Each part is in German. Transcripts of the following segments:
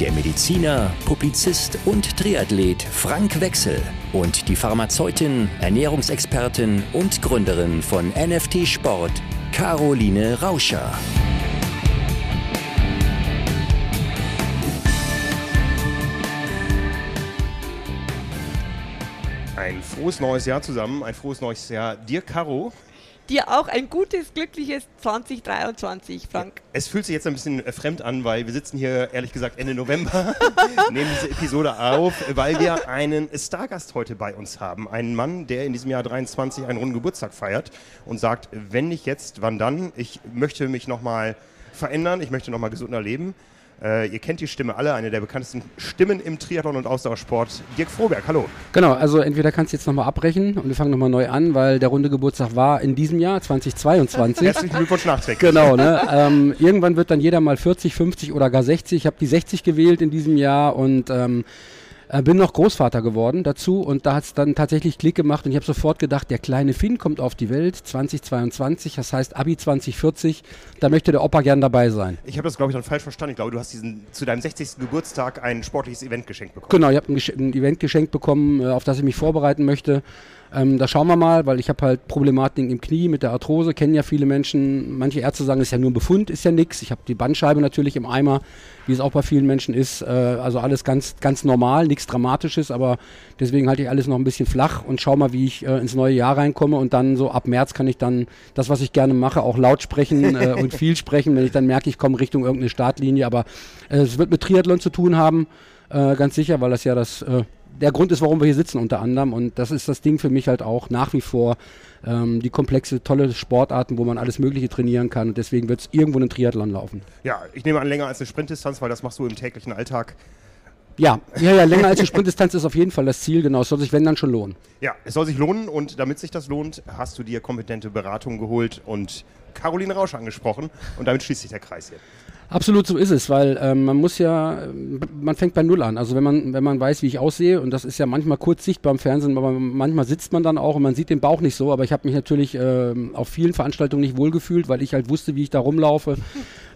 der Mediziner, Publizist und Triathlet Frank Wechsel und die Pharmazeutin, Ernährungsexpertin und Gründerin von NFT Sport, Caroline Rauscher. Ein frohes neues Jahr zusammen, ein frohes neues Jahr dir, Caro. Dir auch ein gutes, glückliches 2023, Frank. Es fühlt sich jetzt ein bisschen äh, fremd an, weil wir sitzen hier, ehrlich gesagt, Ende November, nehmen diese Episode auf, weil wir einen Stargast heute bei uns haben. Einen Mann, der in diesem Jahr 23 einen runden Geburtstag feiert und sagt, wenn nicht jetzt, wann dann? Ich möchte mich nochmal verändern, ich möchte nochmal gesunder leben. Äh, ihr kennt die Stimme alle, eine der bekanntesten Stimmen im Triathlon und Ausdauersport. Dirk Froberg, hallo. Genau, also entweder kannst du jetzt nochmal abbrechen und wir fangen nochmal neu an, weil der runde Geburtstag war in diesem Jahr, 2022. Herzlichen Glückwunsch nachträglich. Genau, ne? ähm, irgendwann wird dann jeder mal 40, 50 oder gar 60. Ich habe die 60 gewählt in diesem Jahr und ähm, äh, bin noch Großvater geworden dazu und da hat es dann tatsächlich Klick gemacht und ich habe sofort gedacht, der kleine Finn kommt auf die Welt 2022, das heißt Abi 2040, da möchte der Opa gern dabei sein. Ich habe das, glaube ich, dann falsch verstanden. Ich glaube, du hast diesen, zu deinem 60. Geburtstag ein sportliches Event geschenkt bekommen. Genau, ich habe ein, ein, Event geschenkt bekommen, äh, auf das ich mich vorbereiten möchte. Ähm, da schauen wir mal, weil ich habe halt Problematiken im Knie mit der Arthrose, kennen ja viele Menschen. Manche Ärzte sagen, es ist ja nur ein Befund, ist ja nichts. Ich habe die Bandscheibe natürlich im Eimer, wie es auch bei vielen Menschen ist. Äh, also alles ganz, ganz normal, nichts Dramatisches, aber deswegen halte ich alles noch ein bisschen flach und schau mal, wie ich äh, ins neue Jahr reinkomme. Und dann so ab März kann ich dann das, was ich gerne mache, auch laut sprechen äh, und viel sprechen, wenn ich dann merke, ich komme Richtung irgendeine Startlinie. Aber äh, es wird mit Triathlon zu tun haben, äh, ganz sicher, weil das ja das äh, der Grund ist, warum wir hier sitzen unter anderem. Und das ist das Ding für mich halt auch nach wie vor. Ähm, die komplexe, tolle Sportarten, wo man alles Mögliche trainieren kann. Und deswegen wird es irgendwo einen Triathlon laufen. Ja, ich nehme an, länger als eine Sprintdistanz, weil das machst du im täglichen Alltag. Ja, ja, ja, länger als eine Sprintdistanz ist auf jeden Fall das Ziel, genau. Es soll sich, wenn dann schon lohnen. Ja, es soll sich lohnen und damit sich das lohnt, hast du dir kompetente Beratung geholt und Caroline Rausch angesprochen und damit schließt sich der Kreis hier. Absolut so ist es, weil ähm, man muss ja, man fängt bei Null an. Also wenn man, wenn man weiß, wie ich aussehe, und das ist ja manchmal kurz sichtbar im Fernsehen, aber manchmal sitzt man dann auch und man sieht den Bauch nicht so, aber ich habe mich natürlich ähm, auf vielen Veranstaltungen nicht wohlgefühlt, weil ich halt wusste, wie ich da rumlaufe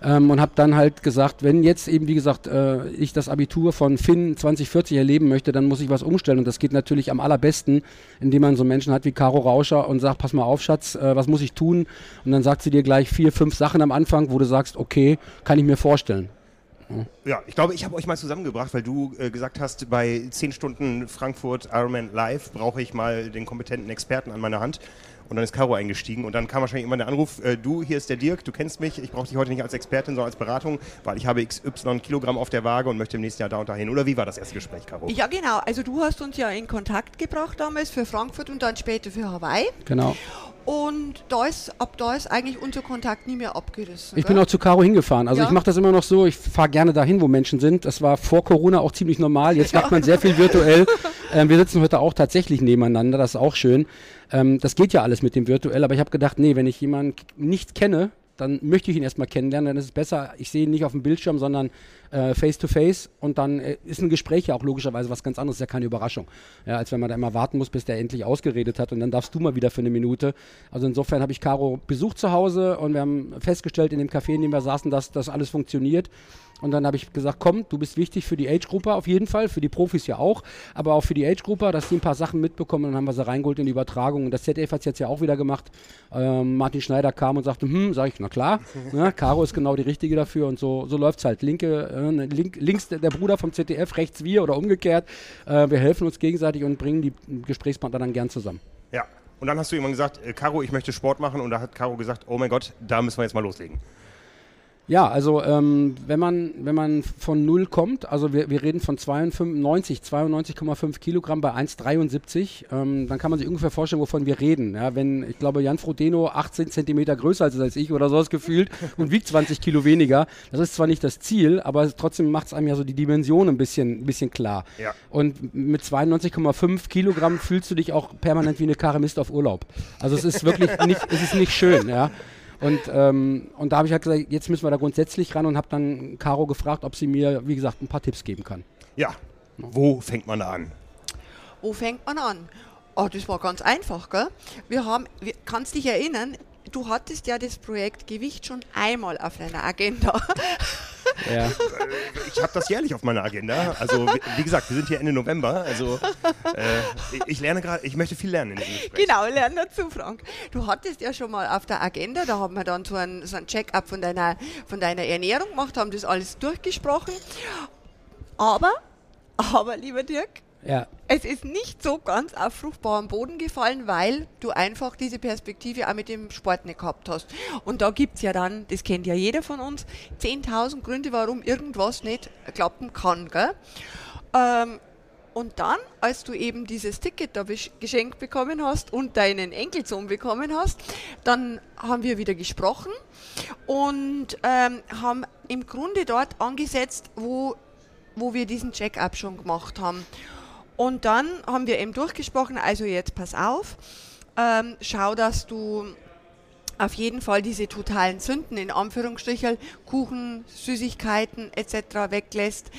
ähm, und habe dann halt gesagt, wenn jetzt eben, wie gesagt, äh, ich das Abitur von Finn 2040 erleben möchte, dann muss ich was umstellen und das geht natürlich am allerbesten, indem man so Menschen hat wie Caro Rauscher und sagt, pass mal auf, Schatz, äh, was muss ich tun? Und dann sagt sie dir gleich vier, fünf Sachen am Anfang, wo du sagst, okay, kann ich mir vorstellen. Ja, ich glaube, ich habe euch mal zusammengebracht, weil du äh, gesagt hast, bei 10 Stunden Frankfurt Ironman Live brauche ich mal den kompetenten Experten an meiner Hand. Und dann ist Caro eingestiegen und dann kam wahrscheinlich immer der Anruf, äh, du, hier ist der Dirk, du kennst mich, ich brauche dich heute nicht als Expertin, sondern als Beratung, weil ich habe XY Kilogramm auf der Waage und möchte im nächsten Jahr da und dahin. Oder wie war das erste Gespräch, Caro? Ja, genau. Also du hast uns ja in Kontakt gebracht damals für Frankfurt und dann später für Hawaii. Genau. Und da ist, ab da ist eigentlich unser Kontakt nie mehr abgerissen. Ich bin auch zu Caro hingefahren. Also ja. ich mache das immer noch so, ich fahre gerne dahin, wo Menschen sind. Das war vor Corona auch ziemlich normal. Jetzt ja. macht man sehr viel virtuell. ähm, wir sitzen heute auch tatsächlich nebeneinander, das ist auch schön. Ähm, das geht ja alles mit dem virtuell, aber ich habe gedacht, nee, wenn ich jemanden nicht kenne, dann möchte ich ihn erstmal kennenlernen, dann ist es besser, ich sehe ihn nicht auf dem Bildschirm, sondern äh, face to face und dann äh, ist ein Gespräch ja auch logischerweise was ganz anderes, ist ja keine Überraschung. Ja, als wenn man da immer warten muss, bis der endlich ausgeredet hat und dann darfst du mal wieder für eine Minute. Also insofern habe ich Caro besucht zu Hause und wir haben festgestellt in dem Café, in dem wir saßen, dass das alles funktioniert. Und dann habe ich gesagt, komm, du bist wichtig für die Age-Gruppe auf jeden Fall, für die Profis ja auch, aber auch für die Age-Gruppe, dass die ein paar Sachen mitbekommen und dann haben wir sie reingeholt in die Übertragung. Und das ZDF hat es jetzt ja auch wieder gemacht. Ähm, Martin Schneider kam und sagte, hm, sag ich, na klar, ne, Caro ist genau die Richtige dafür und so, so läuft es halt. Linke, äh, link, links der, der, Bruder vom ZDF, rechts wir oder umgekehrt. Äh, wir helfen uns gegenseitig und bringen die Gesprächspartner dann gern zusammen. Ja, und dann hast du irgendwann gesagt, äh, Caro, ich möchte Sport machen und da hat Caro gesagt, oh mein Gott, da müssen wir jetzt mal loslegen. Ja, also ähm, wenn man wenn man von null kommt, also wir, wir reden von 92, 92,5 Kilogramm bei 1,73, ähm, dann kann man sich ungefähr vorstellen, wovon wir reden. Ja, wenn ich glaube Jan Frodeno 18 Zentimeter größer ist als ich oder sowas gefühlt und wiegt 20 Kilo weniger, das ist zwar nicht das Ziel, aber trotzdem macht es einem ja so die Dimension ein bisschen ein bisschen klar. Ja. Und mit 92,5 Kilogramm fühlst du dich auch permanent wie eine Karamist auf Urlaub. Also es ist wirklich nicht, es ist nicht schön, ja. Und, ähm, und da habe ich halt gesagt, jetzt müssen wir da grundsätzlich ran und habe dann Caro gefragt, ob sie mir, wie gesagt, ein paar Tipps geben kann. Ja, wo fängt man da an? Wo fängt man an? Oh, das war ganz einfach, gell? Wir haben, wir, kannst dich erinnern, du hattest ja das Projekt Gewicht schon einmal auf deiner Agenda. Ja. Ich habe das jährlich auf meiner Agenda. Also wie, gesagt, wir sind hier Ende November. Also äh, ich, lerne gerade, ich möchte viel lernen in diesem Gespräch. genau, lern dazu, Frank. Du hattest ja schon mal auf der Agenda, da haben wir dann so ein, so ein Check-up von deiner, von deiner Ernährung gemacht, haben das alles durchgesprochen. Aber, aber, lieber Dirk, Ja. es ist nicht so ganz auf fruchtbaren Boden gefallen, weil du einfach diese Perspektive auch mit dem Sport nicht gehabt hast. Und da gibt es ja dann, das kennt ja jeder von uns, 10.000 Gründe, warum irgendwas nicht klappen kann. Gell? Ähm, und dann, als du eben dieses Ticket da geschenkt bekommen hast und deinen Enkelsohn bekommen hast, dann haben wir wieder gesprochen und ähm, haben im Grunde dort angesetzt, wo, wo wir diesen Check-up schon gemacht haben. Und dann haben wir eben durchgesprochen, also jetzt pass auf, ähm, schau, dass du auf jeden Fall diese totalen Sünden, in Anführungsstrichen, Kuchen, Süßigkeiten etc. weglässt,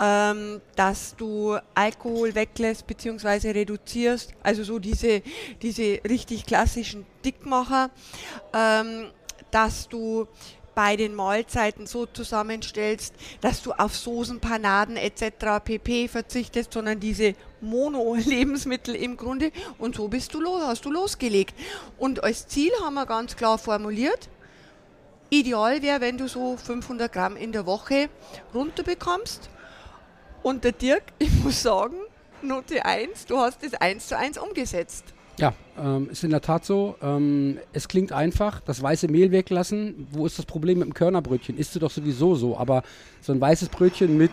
ähm, dass du Alkohol weglässt bzw. reduzierst, also so diese, diese richtig klassischen Dickmacher, ähm, dass du bei den Mahlzeiten so zusammenstellst, dass du auf Soßen, Panaden etc. pp. verzichtest, sondern diese Mono-Lebensmittel im Grunde. Und so bist du los, hast du losgelegt. Und als Ziel haben wir ganz klar formuliert, ideal wäre, wenn du so 500 Gramm in der Woche runterbekommst. Und der Dirk, ich muss sagen, Note 1, du hast es 1 zu 1 umgesetzt. Ja, ähm, ist in der Tat so. Ähm, es klingt einfach, das weiße Mehl weglassen. Wo ist das Problem mit dem Körnerbrötchen? Isst du doch sowieso so, aber so ein weißes Brötchen mit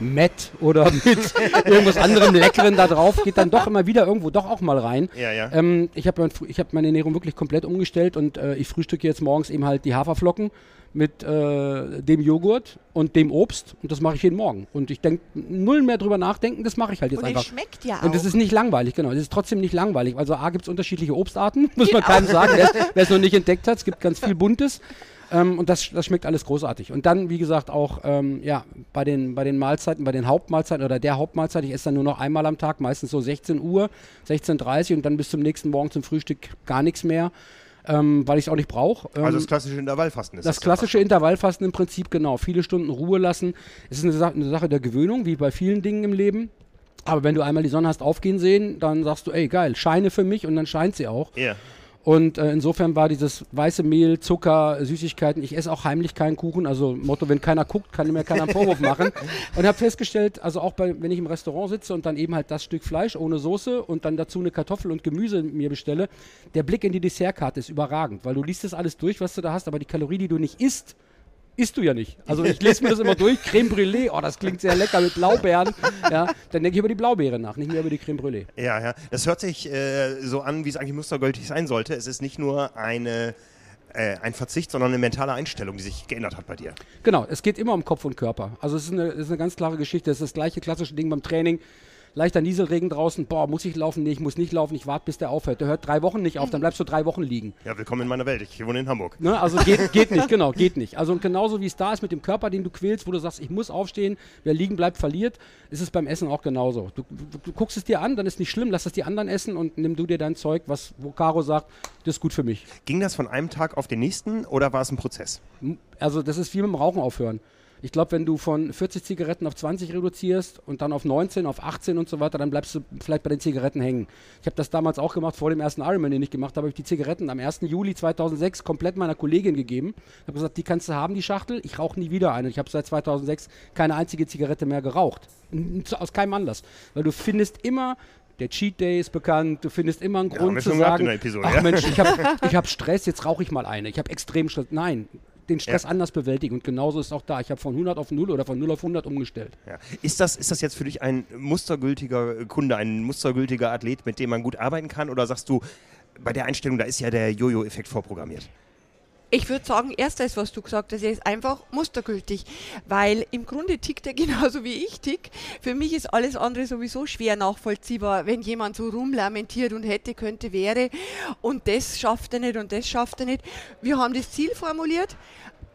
Mett oder mit irgendwas anderem Leckeren da drauf geht dann doch immer wieder irgendwo doch auch mal rein. Ja, ja. Ähm, ich habe mein, ich hab meine Ernährung wirklich komplett umgestellt und äh, ich frühstücke jetzt morgens eben halt die Haferflocken mit äh, dem Joghurt und dem Obst und das mache ich jeden Morgen. Und ich denke, null mehr drüber nachdenken, das mache ich halt jetzt Und einfach. es schmeckt ja auch. Und es ist nicht langweilig, genau. Es ist trotzdem nicht langweilig. Also A gibt es unterschiedliche Obstarten, muss man Genau. keinem sagen, wer es noch nicht entdeckt hat. Es gibt ganz viel Buntes. Ähm, und das, das schmeckt alles großartig. Und dann, wie gesagt, auch ähm, ja, bei, den, bei den Mahlzeiten, bei den Hauptmahlzeiten oder der Hauptmahlzeit, ich esse dann nur noch einmal am Tag, meistens so 16 Uhr, 16.30 Uhr und dann bis zum nächsten Morgen zum Frühstück gar nichts mehr, ähm, weil ich es auch nicht brauche. Ähm, Also das klassische Intervallfasten ist das klassische Intervallfasten im Prinzip, genau. Viele Stunden Ruhe lassen. Es ist eine, Sa eine Sache der Gewöhnung, wie bei vielen Dingen im Leben. Aber wenn du einmal die Sonne hast aufgehen sehen, dann sagst du, ey, geil, scheine für mich und dann scheint sie auch. Ja. Und äh, insofern war dieses weiße Mehl, Zucker, Süßigkeiten, ich esse auch heimlich keinen Kuchen. Also Motto, wenn keiner guckt, kann mir keiner einen Vorwurf machen. Und habe festgestellt, also auch bei, wenn ich im Restaurant sitze und dann eben halt das Stück Fleisch ohne Soße und dann dazu eine Kartoffel und Gemüse mir bestelle, der Blick in die Dessertkarte ist überragend, weil du liest das alles durch, was du da hast, aber die Kalorie, die du nicht isst, isst du ja nicht. Also ich lese mir das immer durch, Creme Brûlée, oh, das klingt sehr lecker mit Blaubeeren. Ja, dann denke ich über die Blaubeere nach, nicht mehr über die Creme Brûlée. Ja, ja. Das hört sich äh, so an, wie es eigentlich mustergültig sein sollte. Es ist nicht nur eine, äh, ein Verzicht, sondern eine mentale Einstellung, die sich geändert hat bei dir. Genau, es geht immer um Kopf und Körper. Also es ist eine, es ist eine ganz klare Geschichte. Es ist das gleiche klassische Ding beim Training. Leichter Nieselregen draußen, boah, muss ich laufen? Nee, ich muss nicht laufen, ich warte, bis der aufhört. Der hört drei Wochen nicht auf, dann bleibst du drei Wochen liegen. Ja, willkommen in meiner Welt. Ich wohne in Hamburg. Ne? Also geht, geht nicht, genau, geht nicht. Also und genauso wie es da ist mit dem Körper, den du quälst, wo du sagst, ich muss aufstehen, wer liegen bleibt, verliert, ist es beim Essen auch genauso. Du, du, guckst es dir an, dann ist nicht schlimm, lass es die anderen essen und nimm du dir dein Zeug, was, wo Caro sagt, das ist gut für mich. Ging das von einem Tag auf den nächsten oder war es ein Prozess? Also das ist wie mit dem Rauchen aufhören. Ich glaube, wenn du von 40 Zigaretten auf 20 reduzierst und dann auf 19, auf 18 und so weiter, dann bleibst du vielleicht bei den Zigaretten hängen. Ich habe das damals auch gemacht, vor dem ersten Ironman, den ich gemacht habe, habe ich die Zigaretten am 1. Juli 2006 komplett meiner Kollegin gegeben. Ich habe gesagt, die kannst du haben, die Schachtel. Ich rauche nie wieder eine. Ich habe seit 2006 keine einzige Zigarette mehr geraucht. Aus keinem Anlass. Weil du findest immer... Der Cheat Day ist bekannt, du findest immer einen Grund wir zu sagen, Episode, ach ja. Mensch, ich habe hab Stress, jetzt rauche ich mal eine. Ich habe extrem Stress. Nein, den Stress ja. anders bewältigen. Und genauso ist es auch da. Ich habe von 100 auf 0 oder von 0 auf 100 umgestellt. Ja. Ist, das, ist das jetzt für dich ein mustergültiger Kunde, ein mustergültiger Athlet, mit dem man gut arbeiten kann? Oder sagst du, bei der Einstellung, da ist ja der Jojo-Effekt vorprogrammiert? Ich würde sagen, erst das, was du gesagt hast, ist einfach mustergültig, weil im Grunde tickt er genauso wie ich tick. Für mich ist alles andere sowieso schwer nachvollziehbar, wenn jemand so rumlamentiert und hätte, könnte, wäre und das schafft er nicht und das schafft er nicht. Wir haben das Ziel formuliert,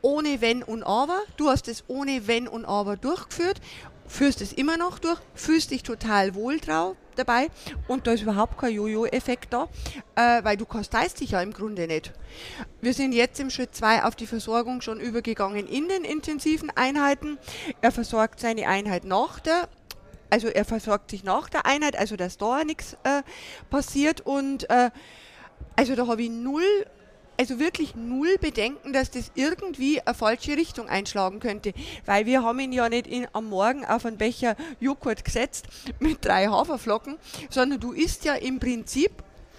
ohne Wenn und Aber. Du hast es ohne Wenn und Aber durchgeführt führst es immer noch durch, fühlst dich total wohl drauf, dabei und da ist überhaupt kein Jojo-Effekt da, äh, weil du kasteißt dich ja im Grunde nicht. Wir sind jetzt im Schritt 2 auf die Versorgung schon übergegangen in den intensiven Einheiten. Er versorgt seine Einheit nach der also er versorgt sich nach der Einheit, also dass da nichts äh, passiert und äh, also da habe ich null also wirklich null Bedenken, dass das irgendwie eine falsche Richtung einschlagen könnte. Weil wir haben ihn ja nicht in, am Morgen auf einen Becher Joghurt gesetzt mit drei Haferflocken, sondern du isst ja im Prinzip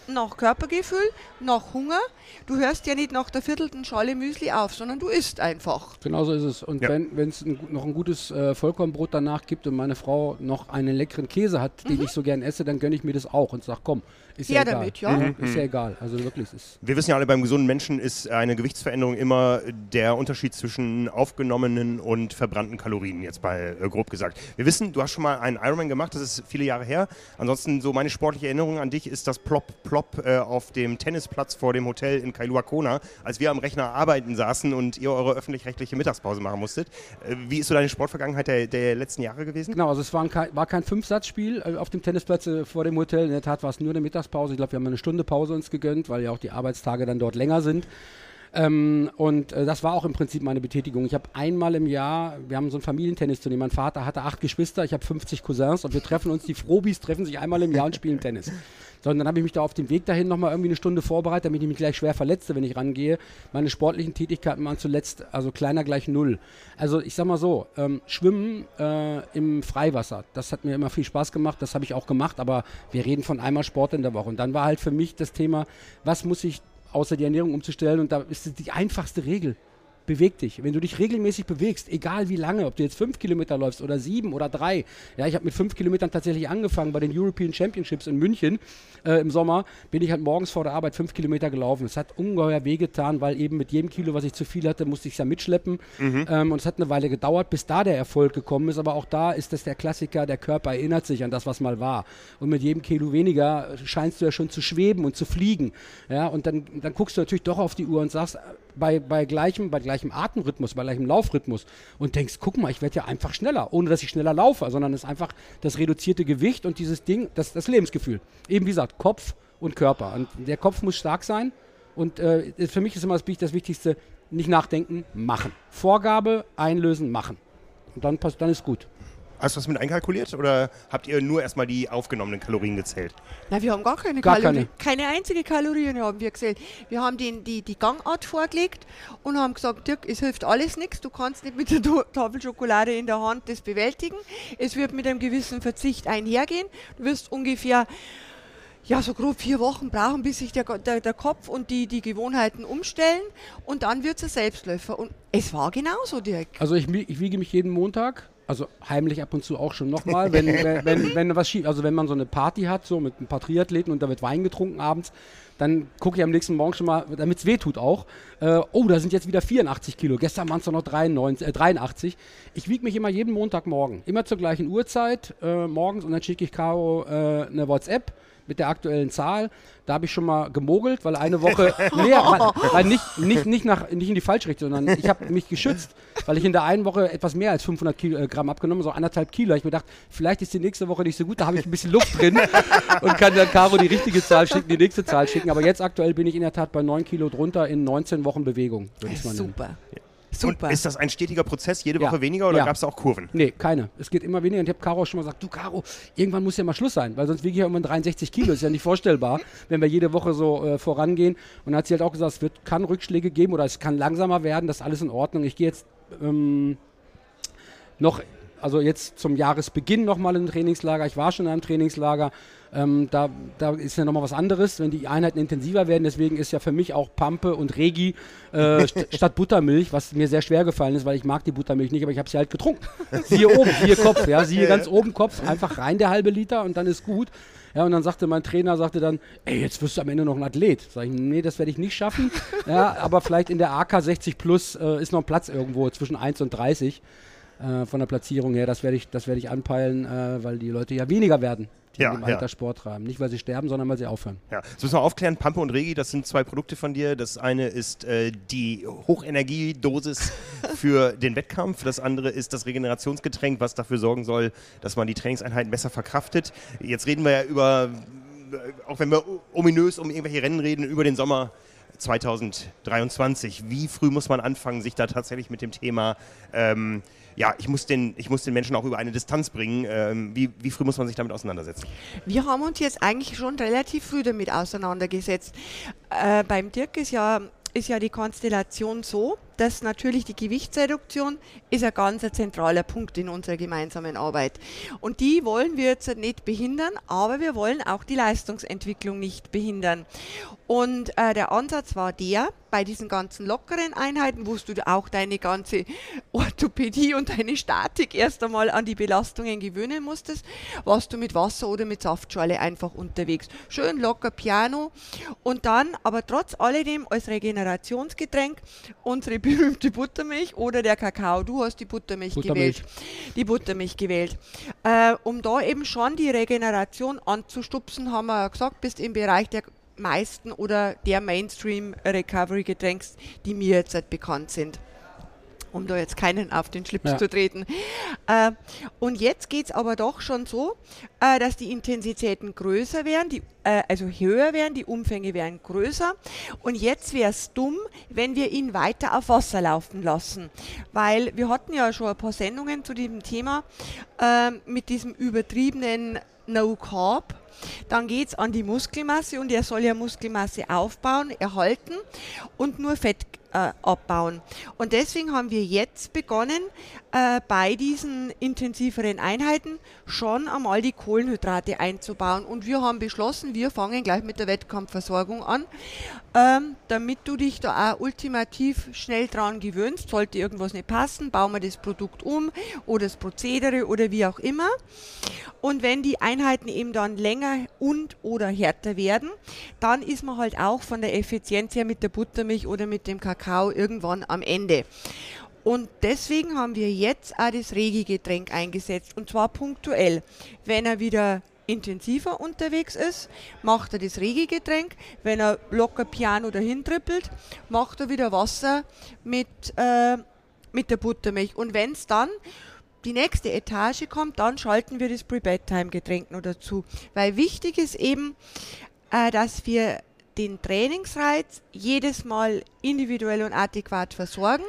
nach Körpergefühl, nach Hunger. Du hörst ja nicht nach der viertelten Schale Müsli auf, sondern du isst einfach. Genau so ist es. Und ja. wenn es noch ein gutes äh, Vollkornbrot danach gibt und meine Frau noch einen leckeren Käse hat, den mhm. ich so gern esse, dann gönne ich mir das auch und sage, komm, ist ja, ja egal. Damit, ja. Mhm. Ist ja egal. Also wirklich ist. Wir wissen ja alle, beim gesunden Menschen ist eine Gewichtsveränderung immer der Unterschied zwischen aufgenommenen und verbrannten Kalorien, jetzt mal äh, grob gesagt. Wir wissen, du hast schon mal einen Ironman gemacht, das ist viele Jahre her. Ansonsten so meine sportliche Erinnerung an dich ist das Plop Plop äh, auf dem Tennisplatz vor dem Hotel in Kailua Kona, als wir am Rechner arbeiten saßen und ihr eure öffentlich-rechtliche Mittagspause machen musstet. Äh, wie ist so deine Sportvergangenheit der, der, letzten Jahre gewesen? Genau, also es war, ein, war kein Fünfsatzspiel äh, auf dem Tennisplatz äh, vor dem Hotel. In der Tat war es nur eine Mittagspause. Mittagspause. Ich glaube, wir haben eine Stunde Pause uns gegönnt, weil ja auch die Arbeitstage dann dort länger sind. Ähm, und äh, das war auch im Prinzip meine Betätigung. Ich habe einmal im Jahr, wir haben so ein Familientennisturnier. Mein Vater hatte acht Geschwister, ich habe 50 Cousins und wir treffen uns, die Frobis treffen sich einmal im Jahr und spielen Tennis. So, und dann habe ich mich da auf dem Weg dahin nochmal irgendwie eine Stunde vorbereitet, damit ich mich gleich schwer verletzte, wenn ich rangehe. Meine sportlichen Tätigkeiten waren zuletzt, also kleiner gleich null. Also ich sag mal so, ähm, Schwimmen äh, im Freiwasser, das hat mir immer viel Spaß gemacht, das habe ich auch gemacht, aber wir reden von einmal Sport in der Woche. Und dann war halt für mich das Thema, was muss ich außer die Ernährung umzustellen. Und da ist es die einfachste Regel beweg dich. Wenn du dich regelmäßig bewegst, egal wie lange, ob du jetzt fünf Kilometer läufst oder sieben oder drei. Ja, ich habe mit fünf Kilometern tatsächlich angefangen bei den European Championships in München äh, im Sommer. Bin ich halt morgens vor der Arbeit fünf Kilometer gelaufen. Es hat ungeheuer wehgetan, weil eben mit jedem Kilo, was ich zu viel hatte, musste ich es ja mitschleppen. Mhm. Ähm, und es hat eine Weile gedauert, bis da der Erfolg gekommen ist. Aber auch da ist das der Klassiker, der Körper erinnert sich an das, was mal war. Und mit jedem Kilo weniger scheinst du ja schon zu schweben und zu fliegen. Ja, und dann, dann guckst du natürlich doch auf die Uhr und sagst, bei, bei, gleichem, bei gleichem Atemrhythmus, bei gleichem Laufrhythmus und denkst, guck mal, ich werde ja einfach schneller, ohne dass ich schneller laufe, sondern es ist einfach das reduzierte Gewicht und dieses Ding, das, das Lebensgefühl. Eben wie gesagt, Kopf und Körper. Und der Kopf muss stark sein und äh, für mich ist immer das, das Wichtigste, nicht nachdenken, machen. Vorgabe, einlösen, machen. Und dann, dann ist gut. Hast du das mit einkalkuliert oder habt ihr nur erstmal die aufgenommenen Kalorien gezählt? Na, wir haben gar keine gar Kalorien. Keine. keine einzige Kalorien haben wir gezählt. Wir haben den, die, die Gangart vorgelegt und haben gesagt, Dirk, es hilft alles nichts. Du kannst nicht mit der Tafel Schokolade in der Hand das bewältigen. Es wird mit einem gewissen Verzicht einhergehen. Du wirst ungefähr ja, so grob vier Wochen brauchen, bis sich der, der, der Kopf und die, die Gewohnheiten umstellen und dann wird es ein Selbstläufer. Und es war genauso, Dirk. Also ich, ich wiege mich jeden Montag also heimlich ab und zu auch schon nochmal, wenn, wenn, wenn, wenn was schief, also wenn man so eine Party hat, so mit ein paar Triathleten und da wird Wein getrunken abends, dann gucke ich am nächsten Morgen schon mal, damit es weh tut auch, äh, oh, da sind jetzt wieder 84 Kilo, gestern waren es noch 93, äh, 83. Ich wiege mich immer jeden Montagmorgen, immer zur gleichen Uhrzeit äh, morgens und dann schicke ich Caro äh, eine WhatsApp mit der aktuellen Zahl. Da habe ich schon mal gemogelt, weil eine Woche, nee, weil, nicht, nicht, nicht, nach, nicht in die falsche Richtung, sondern ich habe mich geschützt, weil ich in der einen Woche etwas mehr als 500 Kilo, äh, abgenommen, so anderthalb Kilo. Ich mir gedacht, vielleicht ist die nächste Woche nicht so gut, da habe ich ein bisschen Luft drin und kann dann Caro die richtige Zahl schicken, die nächste Zahl schicken. Aber jetzt aktuell bin ich in der Tat bei 9 Kilo drunter in 19 Wochen Bewegung, würde ich mal nennen. Super. Ja. Super. Und ist das ein stetiger Prozess, jede Woche ja. weniger oder ja. gab es auch Kurven? Nee, keine. Es geht immer weniger. Und ich habe Caro auch schon mal gesagt, du Caro, irgendwann muss ja mal Schluss sein, weil sonst wiege ich ja irgendwann 63 Kilo. Ist ja nicht vorstellbar, wenn wir jede Woche so äh, vorangehen. Und dann hat sie halt auch gesagt, es wird, kann Rückschläge geben oder es kann langsamer werden, das ist alles in Ordnung. Ich gehe jetzt ähm, noch Also jetzt zum Jahresbeginn nochmal ein Trainingslager. Ich war schon in einem Trainingslager. Ähm, da, da ist ja nochmal was anderes, wenn die Einheiten intensiver werden. Deswegen ist ja für mich auch Pampe und Regi äh, st statt Buttermilch, was mir sehr schwer gefallen ist, weil ich mag die Buttermilch nicht, aber ich habe sie halt getrunken. siehe oben, siehe Kopf, ja, siehe ganz oben Kopf, einfach rein der halbe Liter und dann ist gut. Ja, und dann sagte mein Trainer, sagte dann, ey, jetzt wirst du am Ende noch ein Athlet. Sag ich, nee, das werde ich nicht schaffen. ja, aber vielleicht in der AK 60 Plus äh, ist noch Platz irgendwo zwischen 1 und 30 äh, von der Platzierung her. Das werde ich, das ich anpeilen, äh, weil die Leute ja weniger werden die ja, im Alter ja. Sport treiben. Nicht, weil sie sterben, sondern weil sie aufhören. Ja, das müssen wir aufklären. Pampe und Regi, das sind zwei Produkte von dir. Das eine ist äh, die Hochenergiedosis für den Wettkampf. Das andere ist das Regenerationsgetränk, was dafür sorgen soll, dass man die Trainingseinheiten besser verkraftet. Jetzt reden wir ja über, äh, auch wenn wir ominös um irgendwelche Rennen reden, über den Sommer 2023. Wie früh muss man anfangen, sich da tatsächlich mit dem Thema ähm, ja, ich muss, den, ich muss den Menschen auch über eine Distanz bringen. Ähm, wie, wie früh muss man sich damit auseinandersetzen? Wir haben uns jetzt eigentlich schon relativ früh damit auseinandergesetzt. Äh, beim Dirk ist ja, ist ja die Konstellation so, dass natürlich die Gewichtsreduktion ist ein ganz zentraler Punkt in unserer gemeinsamen Arbeit. Und die wollen wir jetzt nicht behindern, aber wir wollen auch die Leistungsentwicklung nicht behindern. Und äh, der Ansatz war der, bei diesen ganzen lockeren Einheiten, wo du auch deine ganze Orthopädie und deine Statik erst einmal an die Belastungen gewöhnen musstest, warst du mit Wasser oder mit Saftschale einfach unterwegs. Schön locker Piano und dann aber trotz alledem als Regenerationsgetränk unsere berühmte Buttermilch oder der Kakao. Du hast die Buttermilch, Buttermilch. gewählt. Die Buttermilch gewählt. Äh, um da eben schon die Regeneration anzustupsen, haben wir gesagt, bist im Bereich der meisten oder der Mainstream-Recovery-Getränks, die mir jetzt halt bekannt sind um da jetzt keinen auf den Schlips ja. zu treten. Äh, und jetzt geht es aber doch schon so, äh, dass die Intensitäten größer werden, die, äh, also höher werden, die Umfänge werden größer. Und jetzt wäre es dumm, wenn wir ihn weiter auf Wasser laufen lassen. Weil wir hatten ja schon ein paar Sendungen zu diesem Thema äh, mit diesem übertriebenen No Carb dann geht es an die Muskelmasse und er soll ja Muskelmasse aufbauen, erhalten und nur Fett äh, abbauen. Und deswegen haben wir jetzt begonnen, äh, bei diesen intensiveren Einheiten schon einmal die Kohlenhydrate einzubauen. Und wir haben beschlossen, wir fangen gleich mit der Wettkampfversorgung an, ähm, damit du dich da auch ultimativ schnell dran gewöhnst. Sollte irgendwas nicht passen, bauen wir das Produkt um oder das Prozedere oder wie auch immer. Und wenn die Einheiten eben dann länger und oder härter werden, dann ist man halt auch von der Effizienz her mit der Buttermilch oder mit dem Kakao irgendwann am Ende. Und deswegen haben wir jetzt auch das Regi-Getränk eingesetzt und zwar punktuell. Wenn er wieder intensiver unterwegs ist, macht er das Regi-Getränk. Wenn er locker Piano dahin trippelt, macht er wieder Wasser mit, äh, mit der Buttermilch. Und wenn es dann die nächste Etage kommt, dann schalten wir das Pre-Bedtime-Getränk noch dazu. Weil wichtig ist eben, äh, dass wir den Trainingsreiz jedes Mal individuell und adäquat versorgen,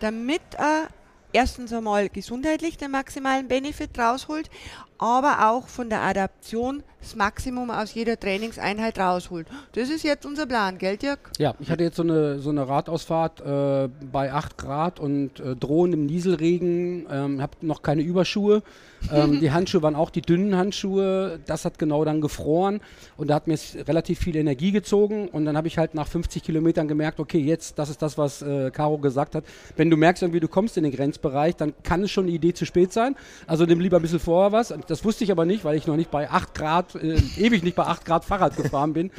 damit er erstens einmal gesundheitlich den maximalen Benefit rausholt, aber auch von der Adaption das Maximum aus jeder Trainingseinheit rausholt. Das ist jetzt unser Plan, gell, Dirk? Ja, ich hatte jetzt so eine, so eine Radausfahrt äh, bei 8 Grad und äh, drohendem Nieselregen, ähm, habe noch keine Überschuhe. Ähm, die Handschuhe waren auch die dünnen Handschuhe. Das hat genau dann gefroren und da hat mir relativ viel Energie gezogen. Und dann habe ich halt nach 50 Kilometern gemerkt, okay, jetzt, das ist das, was äh, Caro gesagt hat. Wenn du merkst, irgendwie du kommst in den Grenzbereich, dann kann es schon eine Idee zu spät sein. Also nimm lieber ein bisschen vorher was. Das wusste ich aber nicht, weil ich noch nicht bei 8 Grad, äh, ewig nicht bei 8 Grad Fahrrad gefahren bin.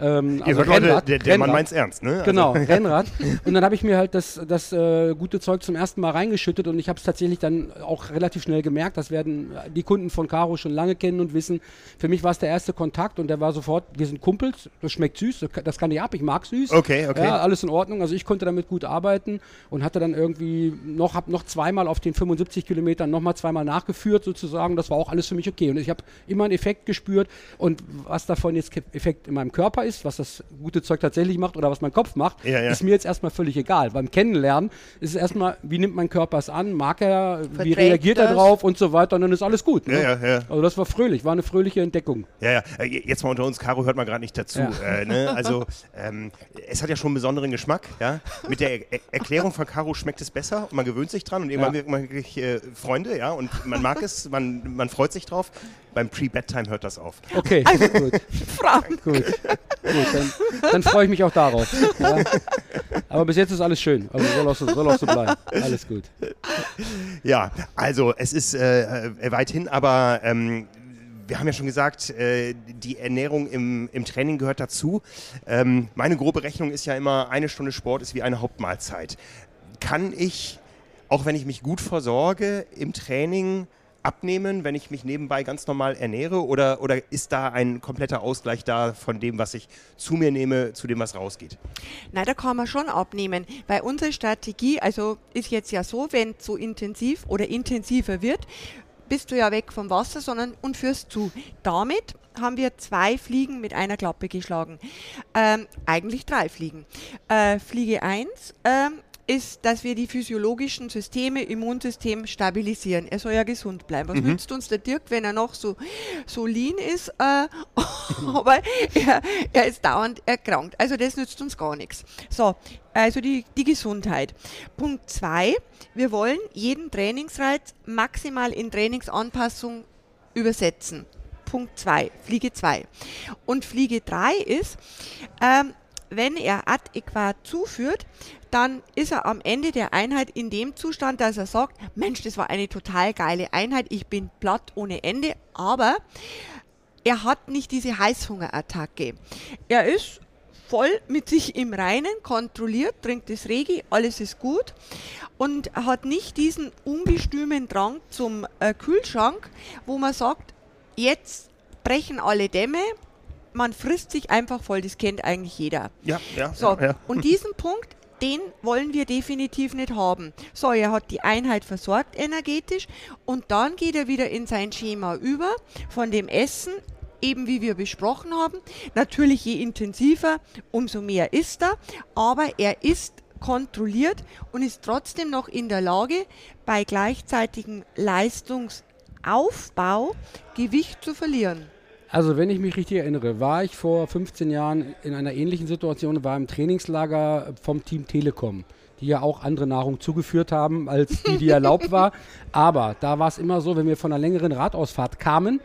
Ähm, also Rennrad, Leute, der, der Rennrad. Mann meint's ernst, ne? Genau, also. Rennrad. Und dann habe ich mir halt das, das äh, gute Zeug zum ersten Mal reingeschüttet und ich habe es tatsächlich dann auch relativ schnell gemerkt. Das werden die Kunden von Caro schon lange kennen und wissen. Für mich war es der erste Kontakt und der war sofort, wir sind Kumpels, das schmeckt süß, das kann ich ab, ich mag süß. Okay, okay. Ja, alles in Ordnung. Also ich konnte damit gut arbeiten und hatte dann irgendwie noch, hab noch zweimal auf den 75 Kilometern nochmal zweimal nachgeführt sozusagen. Das war auch alles für mich okay. Und ich habe immer einen Effekt gespürt und was davon jetzt Effekt in meinem Körper ist, was das gute Zeug tatsächlich macht oder was mein Kopf macht, ja, ja. ist mir jetzt erstmal völlig egal. Beim Kennenlernen ist es erstmal, wie nimmt mein Körper es an, mag er, Verträgt wie reagiert das? er drauf und so weiter und dann ist alles gut. Ne? Ja, also das war fröhlich, war eine fröhliche Entdeckung. Ja, ja. Äh, jetzt mal unter uns, Caro hört man gerade nicht dazu. Äh, ne? Also ähm, es hat ja schon einen besonderen Geschmack. Ja? Mit der er Erklärung von Caro schmeckt es besser und man gewöhnt sich dran und irgendwann man wirklich äh, Freunde, ja, und man mag es, man, man freut sich drauf. Beim Pre-Bedtime hört das auf. Okay, also, gut. Frank. Gut, gut dann, dann freue ich mich auch darauf. Ja. Aber bis jetzt ist alles schön. Also soll auch so, soll auch so bleiben. Alles gut. Ja, also es ist äh, äh weithin, aber ähm, wir haben ja schon gesagt, äh, die Ernährung im, im Training gehört dazu. Ähm, meine grobe Rechnung ist ja immer, eine Stunde Sport ist wie eine Hauptmahlzeit. Kann ich, auch wenn ich mich gut versorge, im Training abnehmen, wenn ich mich nebenbei ganz normal ernähre? Oder, oder ist da ein kompletter Ausgleich da von dem, was ich zu mir nehme, zu dem, was rausgeht? Nein, da kann man schon abnehmen, weil unsere Strategie, also ist jetzt ja so, wenn es so intensiv oder intensiver wird, bist du ja weg vom Wasser, sondern und führst zu. Damit haben wir zwei Fliegen mit einer Klappe geschlagen. Ähm, eigentlich drei Fliegen. Äh, Fliege 1 ähm, ist, dass wir die physiologischen Systeme, Immunsystem stabilisieren. Er soll ja gesund bleiben. Was mhm. nützt uns der Dirk, wenn er noch so, so lean ist, äh, aber er, er ist dauernd erkrankt. Also das nützt uns gar nichts. So, also die, die Gesundheit. Punkt zwei, wir wollen jeden Trainingsreiz maximal in Trainingsanpassung übersetzen. Punkt 2, Fliege 2. Und Fliege 3 ist, ähm, wenn er adäquat zuführt, dann ist er am Ende der Einheit in dem Zustand, dass er sagt, Mensch, das war eine total geile Einheit, ich bin platt ohne Ende, aber er hat nicht diese Heißhungerattacke. Er ist voll mit sich im Reinen, kontrolliert, trinkt das Regi, alles ist gut und hat nicht diesen ungestümen Drang zum äh, Kühlschrank, wo man sagt, jetzt brechen alle Dämme, man frisst sich einfach voll, das kennt eigentlich jeder. Ja, ja. So, ja, ja. und diesen Punkt, den wollen wir definitiv nicht haben. So, er hat die Einheit versorgt energetisch und dann geht er wieder in sein Schema über von dem Essen, eben wie wir besprochen haben. Natürlich je intensiver, umso mehr ist er, aber er ist kontrolliert und ist trotzdem noch in der Lage, bei gleichzeitigem Leistungsaufbau Gewicht zu verlieren. Also wenn ich mich richtig erinnere, war ich vor 15 Jahren in einer ähnlichen Situation, war im Trainingslager vom Team Telekom, die ja auch andere Nahrung zugeführt haben, als die, die erlaubt war. Aber da war es immer so, wenn wir von einer längeren Radausfahrt kamen,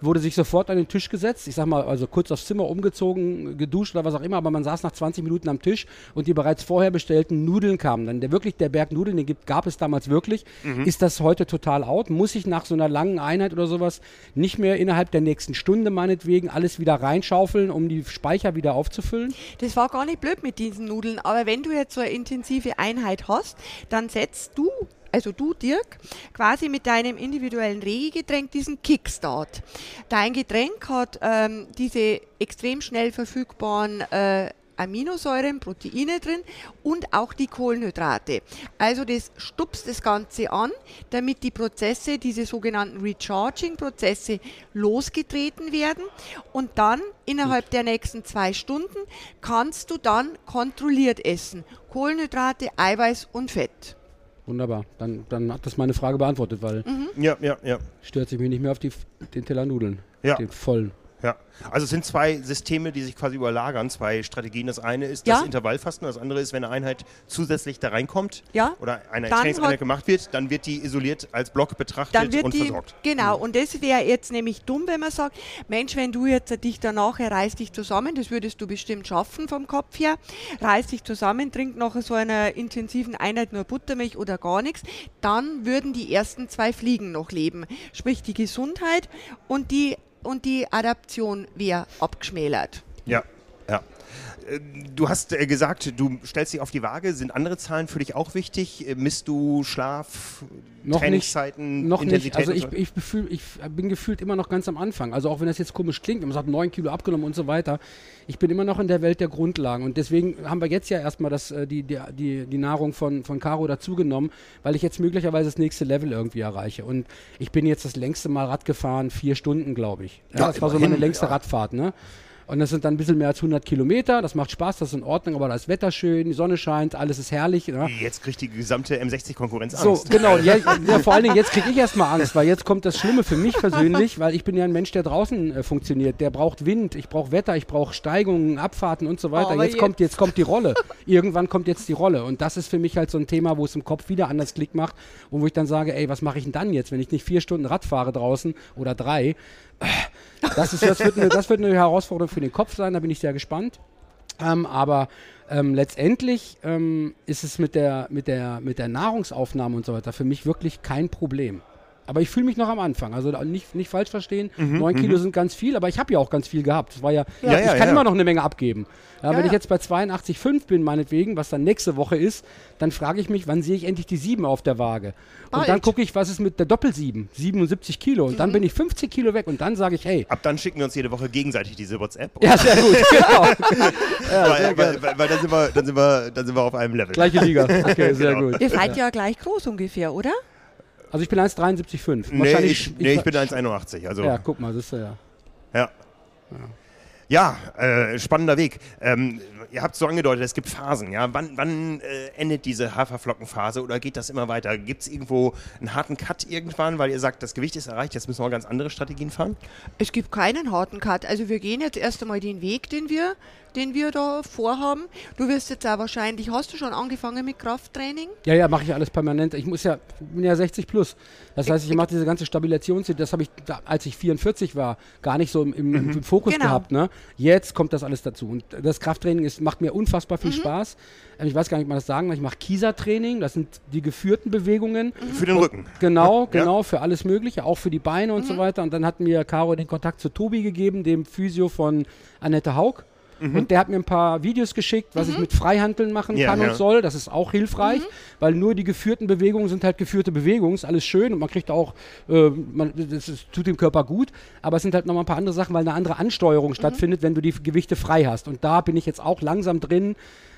wurde sich sofort an den Tisch gesetzt. Ich sag mal, also kurz aufs Zimmer umgezogen, geduscht oder was auch immer, aber man saß nach 20 Minuten am Tisch und die bereits vorher bestellten Nudeln kamen. Dann der wirklich der Berg Nudeln, den gibt, gab es damals wirklich. Mhm. Ist das heute total out? Muss ich nach so einer langen Einheit oder sowas nicht mehr innerhalb der nächsten Stunde meinetwegen alles wieder reinschaufeln, um die Speicher wieder aufzufüllen? Das war gar nicht blöd mit diesen Nudeln, aber wenn du jetzt so eine intensive Einheit hast, dann setzt du also du Dirk, quasi mit deinem individuellen Regegetränk diesen Kickstart. Dein Getränk hat ähm, diese extrem schnell verfügbaren äh, Aminosäuren, Proteine drin und auch die Kohlenhydrate. Also das stupst das Ganze an, damit die Prozesse, diese sogenannten Recharging-Prozesse losgetreten werden und dann innerhalb der nächsten zwei Stunden kannst du dann kontrolliert essen. Kohlenhydrate, Eiweiß und Fett. Wunderbar. Dann, dann hat das meine Frage beantwortet, weil mhm. ja, ja, ja. stört sich mich nicht mehr auf die, den Teller Nudeln. Ja. Den vollen. Ja, also es sind zwei Systeme, die sich quasi überlagern, zwei Strategien. Das eine ist ja. das Intervallfasten, das andere ist, wenn eine Einheit zusätzlich da reinkommt ja. oder eine Trainingseinheit gemacht wird, dann wird die isoliert als Block betrachtet und die, versorgt. Genau, mhm. und das wäre jetzt nämlich dumm, wenn man sagt, Mensch, wenn du jetzt dich danach reißt dich zusammen, das würdest du bestimmt schaffen vom Kopf her, reiß dich zusammen, trink nach so einer intensiven Einheit nur Buttermilch oder gar nichts, dann würden die ersten zwei Fliegen noch leben. Sprich die Gesundheit und die und die Adaption wäre abgeschmälert. Ja. Äh, du hast äh, gesagt, du stellst dich auf die Waage. Sind andere Zahlen für dich auch wichtig? Äh, misst du Schlaf, noch Trainingszeiten, nicht, noch Intensität? Nicht. Also ich, ich, befühl, ich, bin gefühlt immer noch ganz am Anfang. Also auch wenn das jetzt komisch klingt, man sagt 9 Kilo abgenommen und so weiter. Ich bin immer noch in der Welt der Grundlagen. Und deswegen haben wir jetzt ja erstmal das, die, die, die, die Nahrung von, von Caro dazugenommen, weil ich jetzt möglicherweise das nächste Level irgendwie erreiche. Und ich bin jetzt das längste Mal Rad gefahren, vier Stunden, glaube ich. Ja, ja, das war so meine längste ja. Radfahrt. Ne? Und das sind dann ein bisschen mehr als 100 Kilometer. Das macht Spaß, das ist in Ordnung, aber da ist Wetter schön, die Sonne scheint, alles ist herrlich. Ja. Jetzt kriegt die gesamte M60-Konkurrenz Angst. So, genau. Ja, ja, vor allen Dingen, jetzt kriege ich erstmal Angst, weil jetzt kommt das Schlimme für mich persönlich, weil ich bin ja ein Mensch, der draußen äh, funktioniert. Der braucht Wind, ich brauche Wetter, ich brauche Steigungen, Abfahrten und so weiter. Oh, jetzt, jetzt, kommt, jetzt kommt die Rolle. Irgendwann kommt jetzt die Rolle. Und das ist für mich halt so ein Thema, wo es im Kopf wieder anders Klick macht und wo ich dann sage, ey, was mache ich denn dann jetzt, wenn ich nicht vier Stunden Rad fahre draußen oder drei? Das, ist, das, wird eine, das wird eine Herausforderung für den Kopf sein, da bin ich sehr gespannt. Ähm, aber ähm, letztendlich ähm, ist es mit der, mit, der, mit der Nahrungsaufnahme und so weiter für mich wirklich kein Problem. Aber ich fühle mich noch am Anfang. Also nicht, nicht falsch verstehen. Mhm, Neun Kilo mhm. sind ganz viel, aber ich habe ja auch ganz viel gehabt. Das war ja, ja, ich ja, kann ja. immer noch eine Menge abgeben. wenn ich jetzt bei 82,5 bin, meinetwegen, was dann nächste Woche ist, dann frage ich mich, wann sehe ich endlich die 7 auf der Waage? Und Bald. dann gucke ich, was ist mit der Doppel-7? 77 Kilo. Und mhm. dann bin ich 50 Kilo weg und dann sage ich, hey. Ab dann schicken wir uns jede Woche gegenseitig diese WhatsApp. Ja, sehr gut, genau. weil, weil, weil, weil, dann, sind wir, dann, sind wir, dann sind wir auf einem Level. Gleiche Liga. Okay, sehr genau. gut. Ihr seid ja gleich groß ungefähr, oder? Also ich bin 1,73,5. Nee, ich, nee, ich bin 1,81. Also ja, guck mal, das ist ja. Ja. Ja, ja äh, spannender Weg. Ähm, ihr habt so angedeutet, es gibt Phasen. Ja? Wann, wann äh, endet diese Haferflockenphase oder geht das immer weiter? Gibt es irgendwo einen harten Cut irgendwann, weil ihr sagt, das Gewicht ist erreicht, jetzt müssen wir ganz andere Strategien fahren? Es gibt keinen harten Cut. Also wir gehen jetzt erst einmal den Weg, den wir den wir da vorhaben. Du wirst jetzt auch wahrscheinlich, hast du schon angefangen mit Krafttraining? Ja, ja, mache ich alles permanent. Ich muss ja, bin ja 60 plus. Das heißt, ich mache diese ganze Stabilität, das habe ich, als ich 44 war, gar nicht so im, im, mhm. im Fokus genau. gehabt. Ne? Jetzt kommt das alles dazu. Und das Krafttraining ist, macht mir unfassbar viel mhm. Spaß. Ähm, ich weiß gar nicht, ob man das sagen kann. Ich mache Kieser-Training, das sind die geführten Bewegungen. Mhm. Für den Rücken. Genau, genau, ja. für alles Mögliche, auch für die Beine und so mhm. weiter. Und dann hat mir Caro den Kontakt zu Tobi gegeben, dem Physio von Annette Haug. Mhm. Und der hat mir ein paar Videos geschickt, was mhm. ich mit Freihandeln machen ja, kann ja. und soll. Das ist auch hilfreich, mhm. weil nur die geführten Bewegungen sind halt geführte Bewegungen. Ist alles schön und man kriegt auch, äh, man, das, das, tut dem Körper gut. Aber es sind halt nochmal ein paar andere Sachen, weil eine andere Ansteuerung mhm. stattfindet, wenn du die Gewichte frei hast. Und da bin ich jetzt auch langsam drin.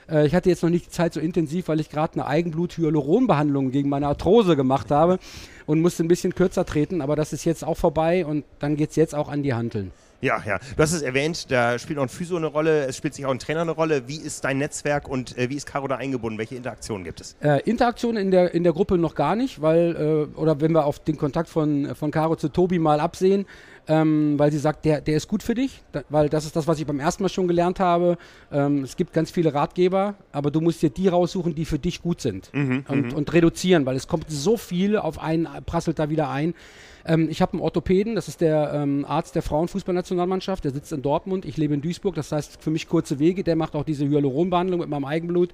Äh, ich hatte jetzt noch nicht die Zeit so intensiv, weil ich gerade eine Eigenblut-Hyaluronbehandlung gegen meine Arthrose gemacht habe und musste ein bisschen kürzer treten. Aber das ist jetzt auch vorbei und dann geht es jetzt auch an die Handeln. Ja, ja. Du hast es erwähnt, da spielt auch ein Physio eine Rolle, es spielt sich auch ein Trainer eine Rolle. Wie ist dein Netzwerk und äh, wie ist Caro da eingebunden? Welche Interaktionen gibt es? Äh, Interaktion in der, in der Gruppe noch gar nicht, weil, äh, oder wenn wir auf den Kontakt von, von Caro zu Tobi mal absehen, ähm, weil sie sagt, der, der ist gut für dich, da, weil das ist das, was ich beim ersten Mal schon gelernt habe. Ähm, es gibt ganz viele Ratgeber, aber du musst dir die raussuchen, die für dich gut sind mhm, und, mhm. und reduzieren, weil es kommt so viel auf einen, prasselt da wieder ein. Ähm, ich habe einen Orthopäden, das ist der ähm, Arzt der Frauenfußballnationalmannschaft, der sitzt in Dortmund, ich lebe in Duisburg, das heißt für mich kurze Wege, der macht auch diese Hyaluronbehandlung mit meinem Eigenblut.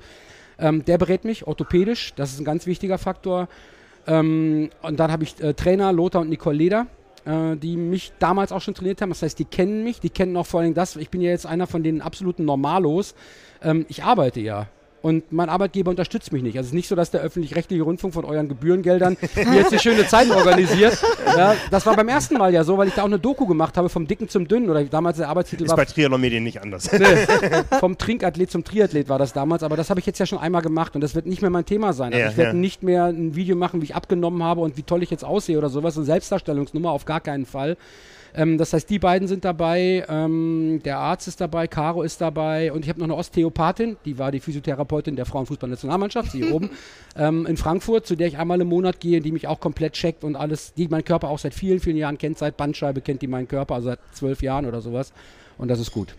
Ähm, der berät mich orthopädisch, das ist ein ganz wichtiger Faktor. Ähm, und dann habe ich äh, Trainer Lothar und Nicole Leder, äh, die mich damals auch schon trainiert haben. Das heißt, die kennen mich, die kennen auch vor allem das. Ich bin ja jetzt einer von den absoluten Normalos. Ähm, ich arbeite ja. Und mein Arbeitgeber unterstützt mich nicht. Also es ist nicht so, dass der öffentlich-rechtliche Rundfunk von euren Gebührengeldern jetzt eine schöne Zeit organisiert. Ja, das war beim ersten Mal ja so, weil ich da auch eine Doku gemacht habe, vom Dicken zum Dünnen. Oder damals der Arbeitstitel ist war. Ist bei Triathlon Medien nicht anders. Nee, vom Trinkathlet zum Triathlet war das damals. Aber das habe ich jetzt ja schon einmal gemacht und das wird nicht mehr mein Thema sein. Also ja, ich werde ja. nicht mehr ein Video machen, wie ich abgenommen habe und wie toll ich jetzt aussehe oder sowas. Eine Selbstdarstellungsnummer auf gar keinen Fall. Ähm, das heißt, die beiden sind dabei, ähm, der Arzt ist dabei, Caro ist dabei und ich habe noch eine Osteopathin, die war die Physiotherapeutin der Frauenfußballnationalmannschaft, hier oben, ähm, in Frankfurt, zu der ich einmal im Monat gehe, die mich auch komplett checkt und alles, die meinen Körper auch seit vielen, vielen Jahren kennt, seit Bandscheibe kennt die meinen Körper, also seit zwölf Jahren oder sowas. Und das ist gut.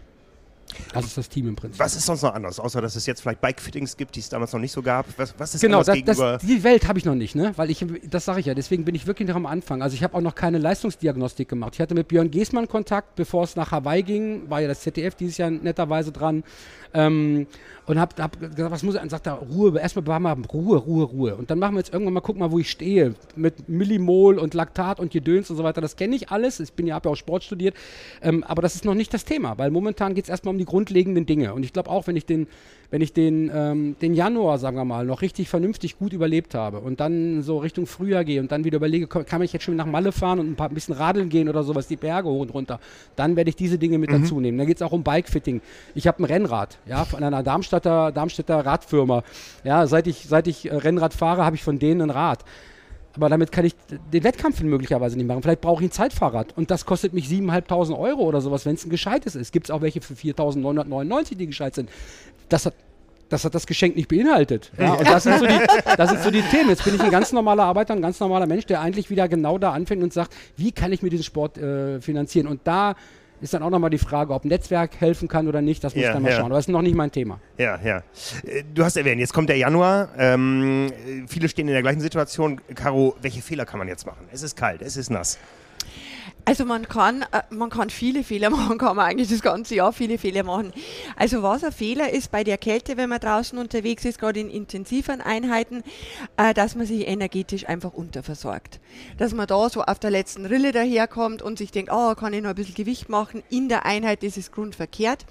Das ist das Team im Prinzip. Was ist sonst noch anders, außer dass es jetzt vielleicht Bike-Fittings gibt, die es damals noch nicht so gab? Was, was ist genau, das, gegenüber? Das, die Welt habe ich noch nicht, ne? Weil ich, das sage ich ja, deswegen bin ich wirklich noch am Anfang. Also ich habe auch noch keine Leistungsdiagnostik gemacht. Ich hatte mit Björn Geßmann Kontakt, bevor es nach Hawaii ging, war ja das ZDF dieses Jahr netterweise dran. Ähm, und hab, hab gesagt, was muss ich? Und sagt er, Ruhe, erstmal war mal Ruhe, Ruhe, Ruhe. Und dann machen wir jetzt irgendwann mal, guck mal, wo ich stehe. Mit Millimol und Laktat und Gedöns und so weiter. Das kenne ich alles. Ich bin ja, habe ja auch Sport studiert. Ähm, aber das ist noch nicht das Thema, weil momentan geht es erstmal um die grundlegenden Dinge. Und ich glaube auch, wenn ich den wenn ich den, ähm, den Januar, sagen wir mal, noch richtig vernünftig gut überlebt habe und dann so Richtung Frühjahr gehe und dann wieder überlege, kann ich jetzt schon nach Malle fahren und ein, paar, ein bisschen radeln gehen oder sowas, die Berge hoch und runter, dann werde ich diese Dinge mit mhm. dazu nehmen. Da geht es auch um Bikefitting. Ich habe ein Rennrad, ja, von einer Darmstädter, Darmstädter Radfirma. Ja, seit ich, seit ich äh, Rennrad fahre, habe ich von denen ein Rad. Aber damit kann ich den Wettkampf möglicherweise nicht machen. Vielleicht brauche ich ein Zeitfahrrad und das kostet mich 7.500 Euro oder sowas, wenn es ein gescheites ist. Gibt es auch welche für 4.999, die gescheit sind das hat das hat das Geschenk nicht beinhaltet. Ja, und das sind, so die, das sind so die Themen. Jetzt bin ich ein ganz normaler Arbeiter, ein ganz normaler Mensch, der eigentlich wieder genau da anfängt und sagt, wie kann ich mir diesen Sport äh, finanzieren? Und da ist dann auch nochmal die Frage, ob Netzwerk helfen kann oder nicht. Das muss ja, ich dann mal ja. schauen. Aber das ist noch nicht mein Thema. Ja, ja. Äh, du hast erwähnt, jetzt kommt der Januar. Ähm, viele stehen in der gleichen Situation. Caro, welche Fehler kann man jetzt machen? Es ist kalt, es ist nass. Also man kann, äh, man kann viele Fehler machen, kann man eigentlich das ganze Jahr viele Fehler machen. Also was ein Fehler ist bei der Kälte, wenn man draußen unterwegs ist, gerade in intensiveren Einheiten, äh, dass man sich energetisch einfach unterversorgt. Dass man da so auf der letzten Rille daherkommt und sich denkt, oh, kann ich noch ein bisschen Gewicht machen in der Einheit, ist grundverkehrt.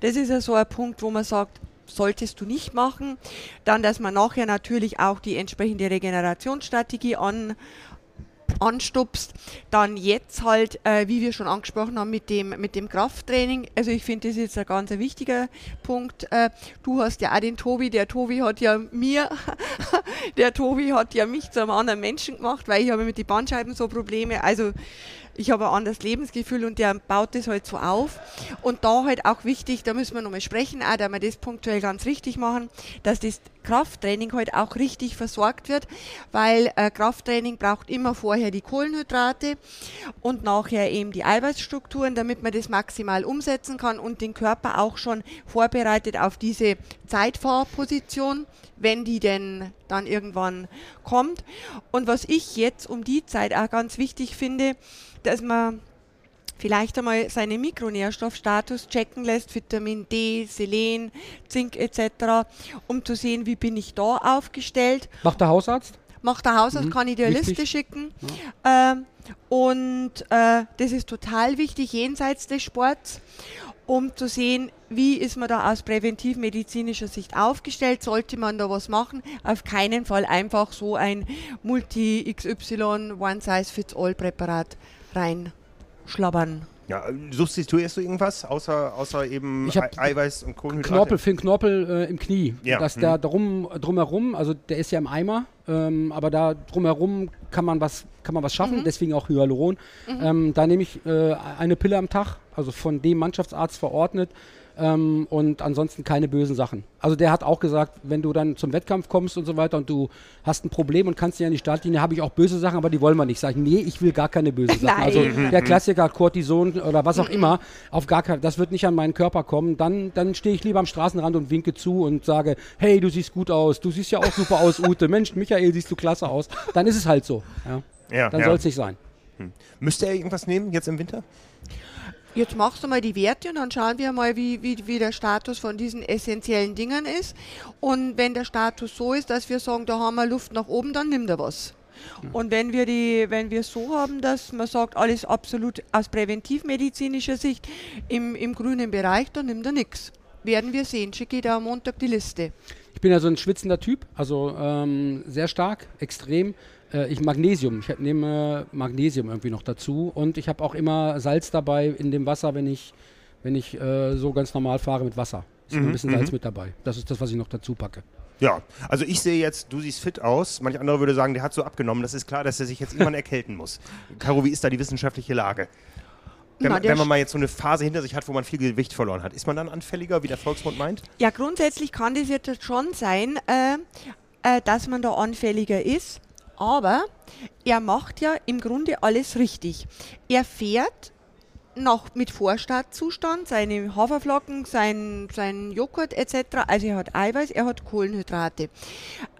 Das ist ja so ein Punkt, wo man sagt, solltest du nicht machen. Dann, dass man nachher natürlich auch die entsprechende Regenerationsstrategie an, anstupst. Dann jetzt halt, äh, wie wir schon angesprochen haben, mit dem, mit dem Krafttraining. Also ich finde, das ist jetzt ein ganz wichtiger Punkt. Äh, du hast ja auch den Tobi, der Tobi hat ja mir, der Tobi hat ja mich zu einem anderen Menschen gemacht, weil ich habe mit den Bandscheiben so Probleme. Also ich habe ein anderes Lebensgefühl und der baut das halt so auf. Und da halt auch wichtig, da müssen wir nochmal sprechen, auch, dass wir das punktuell ganz richtig machen, dass das Krafttraining halt auch richtig versorgt wird, weil äh, Krafttraining braucht immer vorher die Kohlenhydrate und nachher eben die Eiweißstrukturen, damit man das maximal umsetzen kann und den Körper auch schon vorbereitet auf diese Zeitfahrposition, wenn die denn dann irgendwann kommt. Und was ich jetzt um die Zeit auch ganz wichtig finde, dass man vielleicht einmal seinen Mikronährstoffstatus checken lässt, Vitamin D, Selen, Zink etc., um zu sehen, wie bin ich da aufgestellt. Macht der Hausarzt? Macht der Hausarzt, mhm. kann ich dir eine Liste schicken. Ja. Ähm, und äh, das ist total wichtig jenseits des Sports, um zu sehen, wie ist man da aus präventivmedizinischer Sicht aufgestellt, sollte man da was machen. Auf keinen Fall einfach so ein Multi-XY One-Size-Fits-All-Präparat reinschlabbern. Ja, substituierst du irgendwas außer, außer eben ich Eiweiß und Kohlenhydrate? Knorpel, für den Knorpel äh, im Knie. Ja. Dass mhm. da drum, drumherum, also der ist ja im Eimer, ähm, aber da drumherum kann man was, kann man was schaffen, mhm. deswegen auch Hyaluron. Mhm. Ähm, da nehme ich äh, eine Pille am Tag, also von dem Mannschaftsarzt verordnet ähm, und ansonsten keine bösen Sachen. Also der hat auch gesagt, wenn du dann zum Wettkampf kommst und so weiter und du hast ein Problem und kannst nicht an die Startlinie, habe ich auch böse Sachen, aber die wollen wir nicht. Sag ich, nee, ich will gar keine bösen Sachen. Also der Klassiker Cortison oder was auch immer, auf gar kein, das wird nicht an meinen Körper kommen. Dann, dann stehe ich lieber am Straßenrand und winke zu und sage, hey, du siehst gut aus, du siehst ja auch super aus, Ute. Mensch, Michael, siehst du klasse aus. Dann ist es halt so. Ja. Ja, dann ja. soll es nicht sein. Hm. Müsste er irgendwas nehmen jetzt im Winter? Jetzt machst du mal die Werte und dann schauen wir mal, wie, wie, wie der Status von diesen essentiellen Dingen ist. Und wenn der Status so ist, dass wir sagen, da haben wir Luft nach oben, dann nimmt er was. Und wenn wir die, wenn wir so haben, dass man sagt, alles absolut aus präventivmedizinischer Sicht im, im grünen Bereich, dann nimmt er nichts. Werden wir sehen. Schicke ich da am Montag die Liste. Ich bin ja so ein schwitzender Typ, also ähm, sehr stark, extrem. Äh, ich Magnesium. Ich nehme Magnesium irgendwie noch dazu und ich habe auch immer Salz dabei in dem Wasser, wenn ich, wenn ich äh, so ganz normal fahre mit Wasser. Ist mhm, ein bisschen Salz mhm. mit dabei. Das ist das, was ich noch dazu packe. Ja, also ich sehe jetzt, du siehst fit aus. Manch andere würde sagen, der hat so abgenommen. Das ist klar, dass er sich jetzt irgendwann erkälten muss. Caro, wie ist da die wissenschaftliche Lage? Wenn, Na, wenn, man mal jetzt so eine Phase hinter sich hat, wo man viel Gewicht verloren hat, ist man dann anfälliger, wie der Volksmund meint? Ja, grundsätzlich kann das jetzt schon sein, äh, äh, dass man da anfälliger ist. Aber er macht ja im Grunde alles richtig. Er fährt noch mit Vorstartzustand seine Haferflocken, sein, sein Joghurt etc. Also er hat Eiweiß, er hat Kohlenhydrate.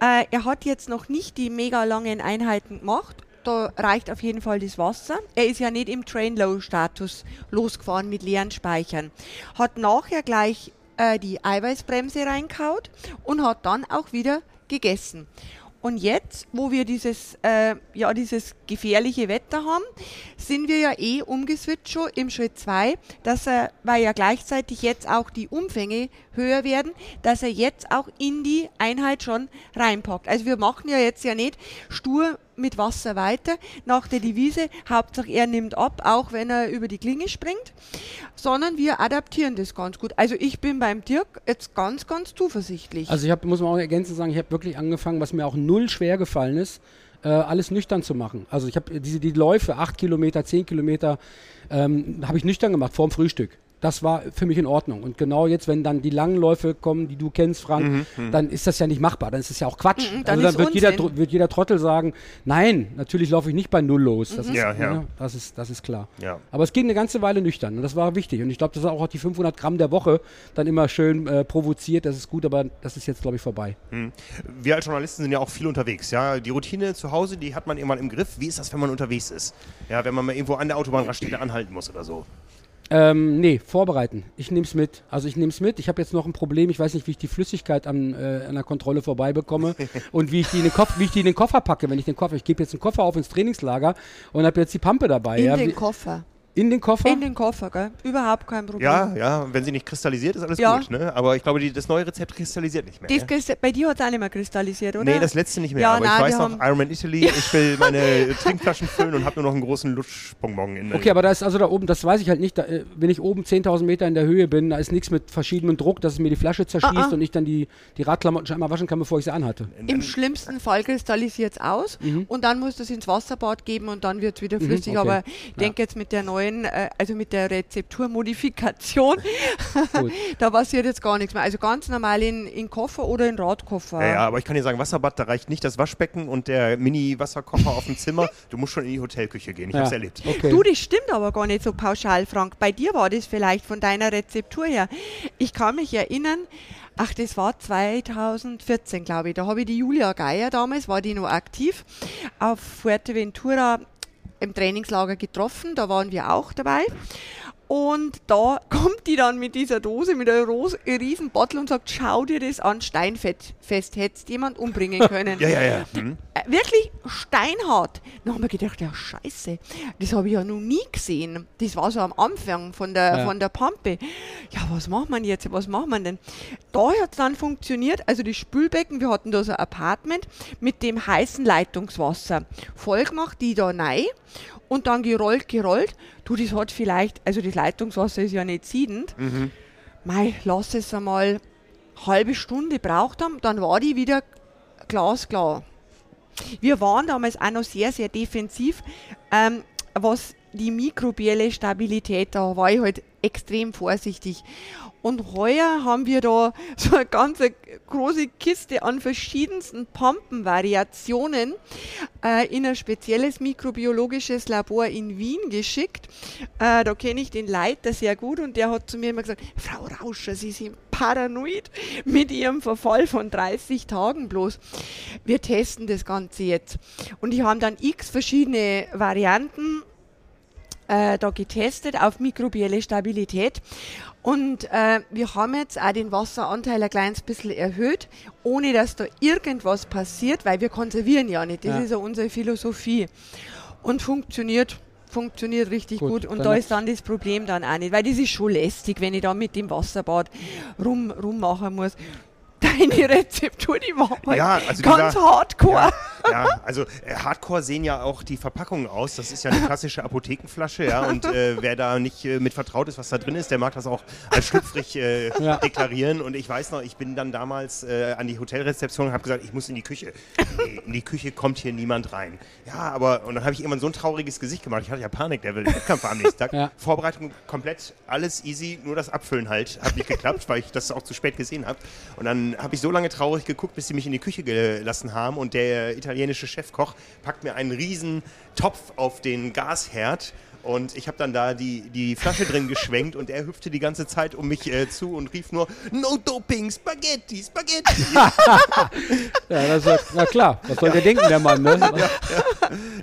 Äh, er hat jetzt noch nicht die mega langen Einheiten gemacht. Da reicht auf jeden Fall das Wasser. Er ist ja nicht im Train-Low-Status losgefahren mit leeren Speichern. Hat nachher gleich äh, die Eiweißbremse reinkaut und hat dann auch wieder gegessen. Und jetzt, wo wir dieses, äh, ja, dieses gefährliche Wetter haben, sind wir ja eh umgeswitcht schon im Schritt 2, dass er, weil ja gleichzeitig jetzt auch die Umfänge höher werden, dass er jetzt auch in die Einheit schon reinpackt. Also wir machen ja jetzt ja nicht stur mit Wasser weiter nach der Devise, Hauptsache er nimmt ab, auch wenn er über die Klinge springt, sondern wir adaptieren das ganz gut. Also ich bin beim Dirk jetzt ganz, ganz zuversichtlich. Also ich hab, muss man auch ergänzend sagen, ich habe wirklich angefangen, was mir auch null schwer gefallen ist, äh, alles nüchtern zu machen. Also ich habe diese die Läufe, 8 Kilometer, 10 Kilometer, ähm, habe ich nüchtern gemacht, vorm Frühstück das war für mich in Ordnung. Und genau jetzt, wenn dann die langen Läufe kommen, die du kennst, Frank, mhm, mhm. dann ist das ja nicht machbar. Dann ist das ja auch Quatsch. Mhm, dann also dann wird jeder, wird jeder, Trottel sagen, nein, natürlich laufe ich nicht bei Null los. Das, mhm. ist, ja, ja. Ja, das, ist, das ist klar. Ja. Aber es ging eine ganze Weile nüchtern und das war wichtig. Und ich glaube, das hat auch die 500 Gramm der Woche dann immer schön äh, provoziert. Das ist gut, aber das ist jetzt, glaube ich, vorbei. Mhm. Wir als Journalisten sind ja auch viel unterwegs. Ja? Die Routine zu Hause, die hat man irgendwann im Griff. Wie ist das, wenn man unterwegs ist? Ja, wenn man mal irgendwo an der Autobahnraststätte anhalten muss oder so? Ähm, nee, vorbereiten. Ich nehme es mit. Also ich nehme es mit. Ich habe jetzt noch ein Problem. Ich weiß nicht, wie ich die Flüssigkeit an, äh, an der Kontrolle vorbei bekomme und wie ich, die in den Kopf, wie ich die in den Koffer packe, wenn ich den Koffer. Ich gebe jetzt einen Koffer auf ins Trainingslager und habe jetzt die Pampe dabei. In ja. den Koffer. In den Koffer? In den Koffer, gell? Überhaupt kein Problem. Ja, ja, wenn sie nicht kristallisiert, ist alles ja. gut, ne? Aber ich glaube, die, das neue Rezept kristallisiert nicht mehr. Das, bei dir hat es auch nicht mehr kristallisiert, oder? Nee, das letzte nicht mehr. Ja, aber nein, ich weiß noch, Ironman Italy, ich will meine Trinkflaschen füllen und habe nur noch einen großen Lutschbonbon in der Okay, aber da ist also da oben, das weiß ich halt nicht, da, äh, wenn ich oben 10.000 Meter in der Höhe bin, da ist nichts mit verschiedenem Druck, dass es mir die Flasche zerschießt ah, ah. und ich dann die, die Radklamotten schon einmal waschen kann, bevor ich sie anhatte. Im schlimmsten Fall kristallisiert es aus mhm. und dann musst du es ins Wasserbad geben und dann wird es wieder mhm, flüssig. Mhm, okay. Aber ich denke jetzt mit der neuen, äh, also mit der Rezepturmodifikation. da passiert jetzt gar nichts mehr. Also ganz normal in, in Koffer oder in Radkoffer. Ja, ja, aber ich kann dir sagen, Wasserbad, da reicht nicht das Waschbecken und der Mini-Wasserkocher auf dem Zimmer. Du musst schon in die Hotelküche gehen. Ich ja. habe es erlebt. Okay. Du, das stimmt aber gar nicht so pauschal, Frank. Bei dir war das vielleicht von deiner Rezeptur her. Ich kann mich erinnern, Ach, das war 2014, glaube ich. Da habe ich die Julia Geier damals, war die noch aktiv, auf Fuerteventura im Trainingslager getroffen, da waren wir auch dabei. Und da kommt die dann mit dieser Dose, mit einer riesen Bottle und sagt, schau dir das an, steinfest, hättest jemand umbringen können. ja, ja, ja. Mhm. Äh, wirklich steinhart. Dann haben wir gedacht, ja scheiße, das habe ich ja noch nie gesehen. Das war so am Anfang von der, ja. von der Pampe. Ja, was macht man jetzt, was macht man denn? Da hat es dann funktioniert, also die Spülbecken, wir hatten da so ein Apartment mit dem heißen Leitungswasser. Voll gemacht, die da rein und dann gerollt, gerollt. Du, das hat vielleicht, also das Leitungswasser ist ja nicht siedend. Mhm. Mei, lass es einmal halbe Stunde braucht haben, dann war die wieder glasklar. Wir waren damals auch noch sehr, sehr defensiv, ähm, was die mikrobielle Stabilität, da war ich halt extrem vorsichtig. Und heuer haben wir da so eine ganze große Kiste an verschiedensten Pumpenvariationen äh, in ein spezielles mikrobiologisches Labor in Wien geschickt. Äh, da kenne ich den Leiter sehr gut und der hat zu mir immer gesagt, Frau Rauscher, Sie sind paranoid mit Ihrem Verfall von 30 Tagen bloß. Wir testen das Ganze jetzt. Und die haben dann x verschiedene Varianten äh, da getestet auf mikrobielle Stabilität. Und äh, wir haben jetzt auch den Wasseranteil ein kleines bisschen erhöht, ohne dass da irgendwas passiert, weil wir konservieren ja nicht. Das ja. ist ja unsere Philosophie. Und funktioniert funktioniert richtig gut, gut. und da ist dann das Problem dann auch nicht, weil das ist schon lästig, wenn ich da mit dem Wasserbad rum, rummachen muss deine Rezeptur, die war halt ja, also ganz dieser, hardcore. Ja, ja also äh, hardcore sehen ja auch die Verpackungen aus. Das ist ja eine klassische Apothekenflasche, ja. Und äh, wer da nicht äh, mit vertraut ist, was da drin ist, der mag das auch als schlüpfrig äh, ja. deklarieren. Und ich weiß noch, ich bin dann damals äh, an die Hotelrezeption und habe gesagt, ich muss in die Küche. Nee, in die Küche kommt hier niemand rein. Ja, aber und dann habe ich irgendwann so ein trauriges Gesicht gemacht. Ich hatte ja Panik, der will Wettkampf am nächsten Tag. Ja. Vorbereitung komplett, alles easy, nur das Abfüllen halt hat nicht geklappt, weil ich das auch zu spät gesehen habe. Und dann habe ich so lange traurig geguckt, bis sie mich in die Küche gelassen haben und der italienische Chefkoch packt mir einen riesen Topf auf den Gasherd und ich habe dann da die, die Flasche drin geschwenkt und er hüpfte die ganze Zeit um mich äh, zu und rief nur No Doping, Spaghetti, Spaghetti. ja, das ist, na klar, was soll ja. der denken, der Mann, ne?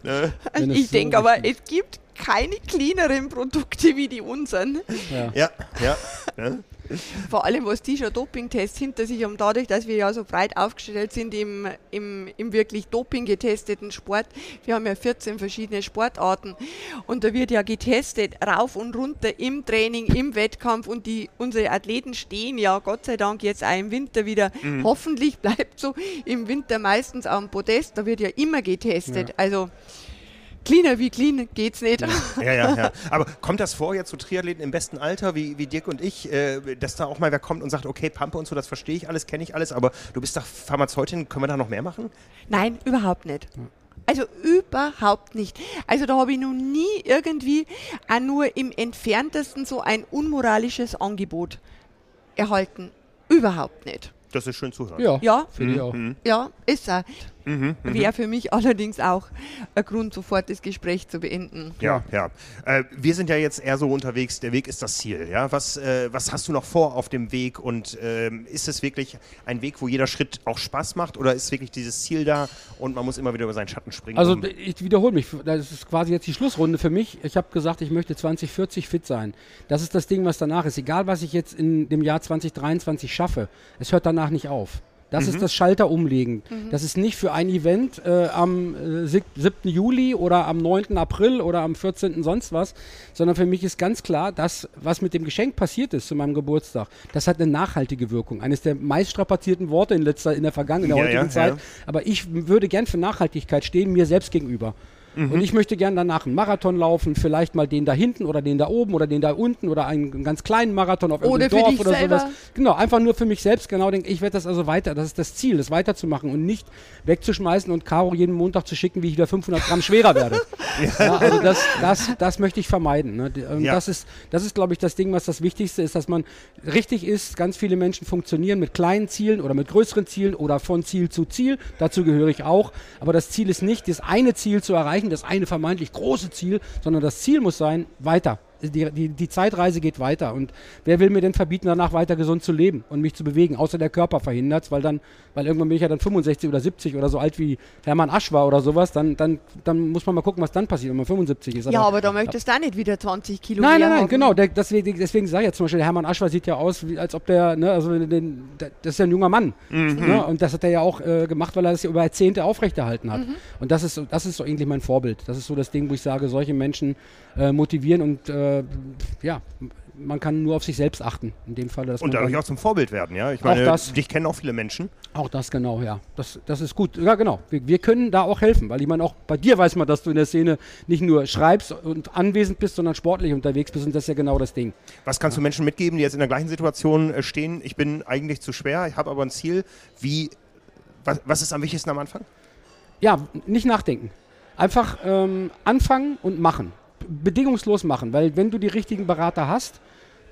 Ja, ja. ne? Ich denke so aber, es gibt keine cleaneren Produkte wie die unseren. Ja, ja. ja ne? Vor allem, was die schon Dopingtests hinter sich haben, dadurch, dass wir ja so breit aufgestellt sind im, im, im wirklich Doping getesteten Sport. Wir haben ja 14 verschiedene Sportarten und da wird ja getestet, rauf und runter im Training, im Wettkampf und die, unsere Athleten stehen ja Gott sei Dank jetzt auch im Winter wieder. Mhm. Hoffentlich bleibt so im Winter meistens am Podest, da wird ja immer getestet. Ja. Also cleaner wie clean geht's nicht. Ja, ja, ja. Aber kommt das vor jetzt zu so Triathleten im besten Alter, wie, wie Dirk und ich, äh, dass da auch mal wer kommt und sagt, okay, Pampe und so, das verstehe ich alles, kenne ich alles, aber du bist doch Pharmazeutin, können wir da noch mehr machen? Nein, überhaupt nicht. Also überhaupt nicht. Also da habe ich noch nie irgendwie auch nur im entferntesten so ein unmoralisches Angebot erhalten. Überhaupt nicht. Das ist schön zu hören. Ja, ja. finde ich auch. Mhm. Ja, ist er. Mhm, mhm, Wäre für mich allerdings auch ein Grund, sofort das Gespräch zu beenden. Ja, ja. Äh, wir sind ja jetzt eher so unterwegs, der Weg ist das Ziel. Ja? Was, äh, was hast du noch vor auf dem Weg und äh, ist es wirklich ein Weg, wo jeder Schritt auch Spaß macht oder ist wirklich dieses Ziel da und man muss immer wieder über seinen Schatten springen? Also ich wiederhole mich, das ist quasi jetzt die Schlussrunde für mich. Ich habe gesagt, ich möchte 2040 fit sein. Das ist das Ding, was danach ist. Egal, was ich jetzt in dem Jahr 2023 schaffe, es hört danach nicht auf. Das mhm. ist das Schalter umlegen. Mhm. Das ist nicht für ein Event äh, am äh, 7. Juli oder am 9. April oder am 14. sonst was, sondern für mich ist ganz klar, das, was mit dem Geschenk passiert ist zu meinem Geburtstag, das hat eine nachhaltige Wirkung. Eines der meist strapazierten Worte in, letzter, in der vergangenen, in der ja, heutigen ja, Zeit. Ja. Aber ich würde gern für Nachhaltigkeit stehen, mir selbst gegenüber. Mhm. Und ich möchte gerne danach einen Marathon laufen, vielleicht mal den da hinten oder den da oben oder den da unten oder einen ganz kleinen Marathon auf irgendeinem Dorf oder selber. sowas. Genau, einfach nur für mich selbst genau denke, ich werde das also weiter, das ist das Ziel, das weiterzumachen und nicht wegzuschmeißen und Caro jeden Montag zu schicken, wie ich wieder 500 Gramm schwerer werde. ja. Ja, also das, das, das möchte ich vermeiden. Ne? Und ja. das ist, das ist glaube ich, das Ding, was das Wichtigste ist, dass man richtig ist, ganz viele Menschen funktionieren mit kleinen Zielen oder mit größeren Zielen oder von Ziel zu Ziel, dazu gehöre ich auch, aber das Ziel ist nicht, das eine Ziel zu erreichen, erreichen, das eine vermeintlich große Ziel, sondern das Ziel muss sein, weiter. Die, die, die, Zeitreise geht weiter. Und wer will mir denn verbieten, danach weiter gesund zu leben und mich zu bewegen, außer der Körper verhindert es, weil dann, weil irgendwann bin ich ja dann 65 oder 70 oder so alt wie Hermann Asch war oder sowas, dann, dann, dann muss man mal gucken, was dann passiert, wenn man 75 ist. Ja, aber, aber da möchtest du auch nicht wieder 20 Kilo Nein, nein, nein, haben. genau. Der, deswegen, deswegen sage ich ja zum Beispiel, der Hermann Aschwa sieht ja aus, wie, als ob der, ne, also den, das ist ja ein junger Mann. Mhm. Ne, und das hat er ja auch äh, gemacht, weil er das ja über Jahrzehnte aufrechterhalten hat. Mhm. Und das ist, das ist so eigentlich mein Vorbild. Das ist so das Ding, wo ich sage, solche Menschen äh, motivieren und äh, ja, man kann nur auf sich selbst achten. In dem Fall. und dadurch auch zum Vorbild werden, ja. Ich meine, auch das, dich kennen auch viele Menschen. Auch das, genau, ja. Das, das ist gut. Ja, genau. Wir, wir können da auch helfen, weil ich meine, auch bei dir weiß man, dass du in der Szene nicht nur schreibst und anwesend bist, sondern sportlich unterwegs bist und das ist ja genau das Ding. Was kannst du Menschen mitgeben, die jetzt in der gleichen Situation äh, stehen? Ich bin eigentlich zu schwer, ich habe aber ein Ziel. Wie, was, was ist am wichtigsten am Anfang? Ja, nicht nachdenken. Einfach ähm, anfangen und machen bedingungslos machen, weil wenn du die richtigen Berater hast,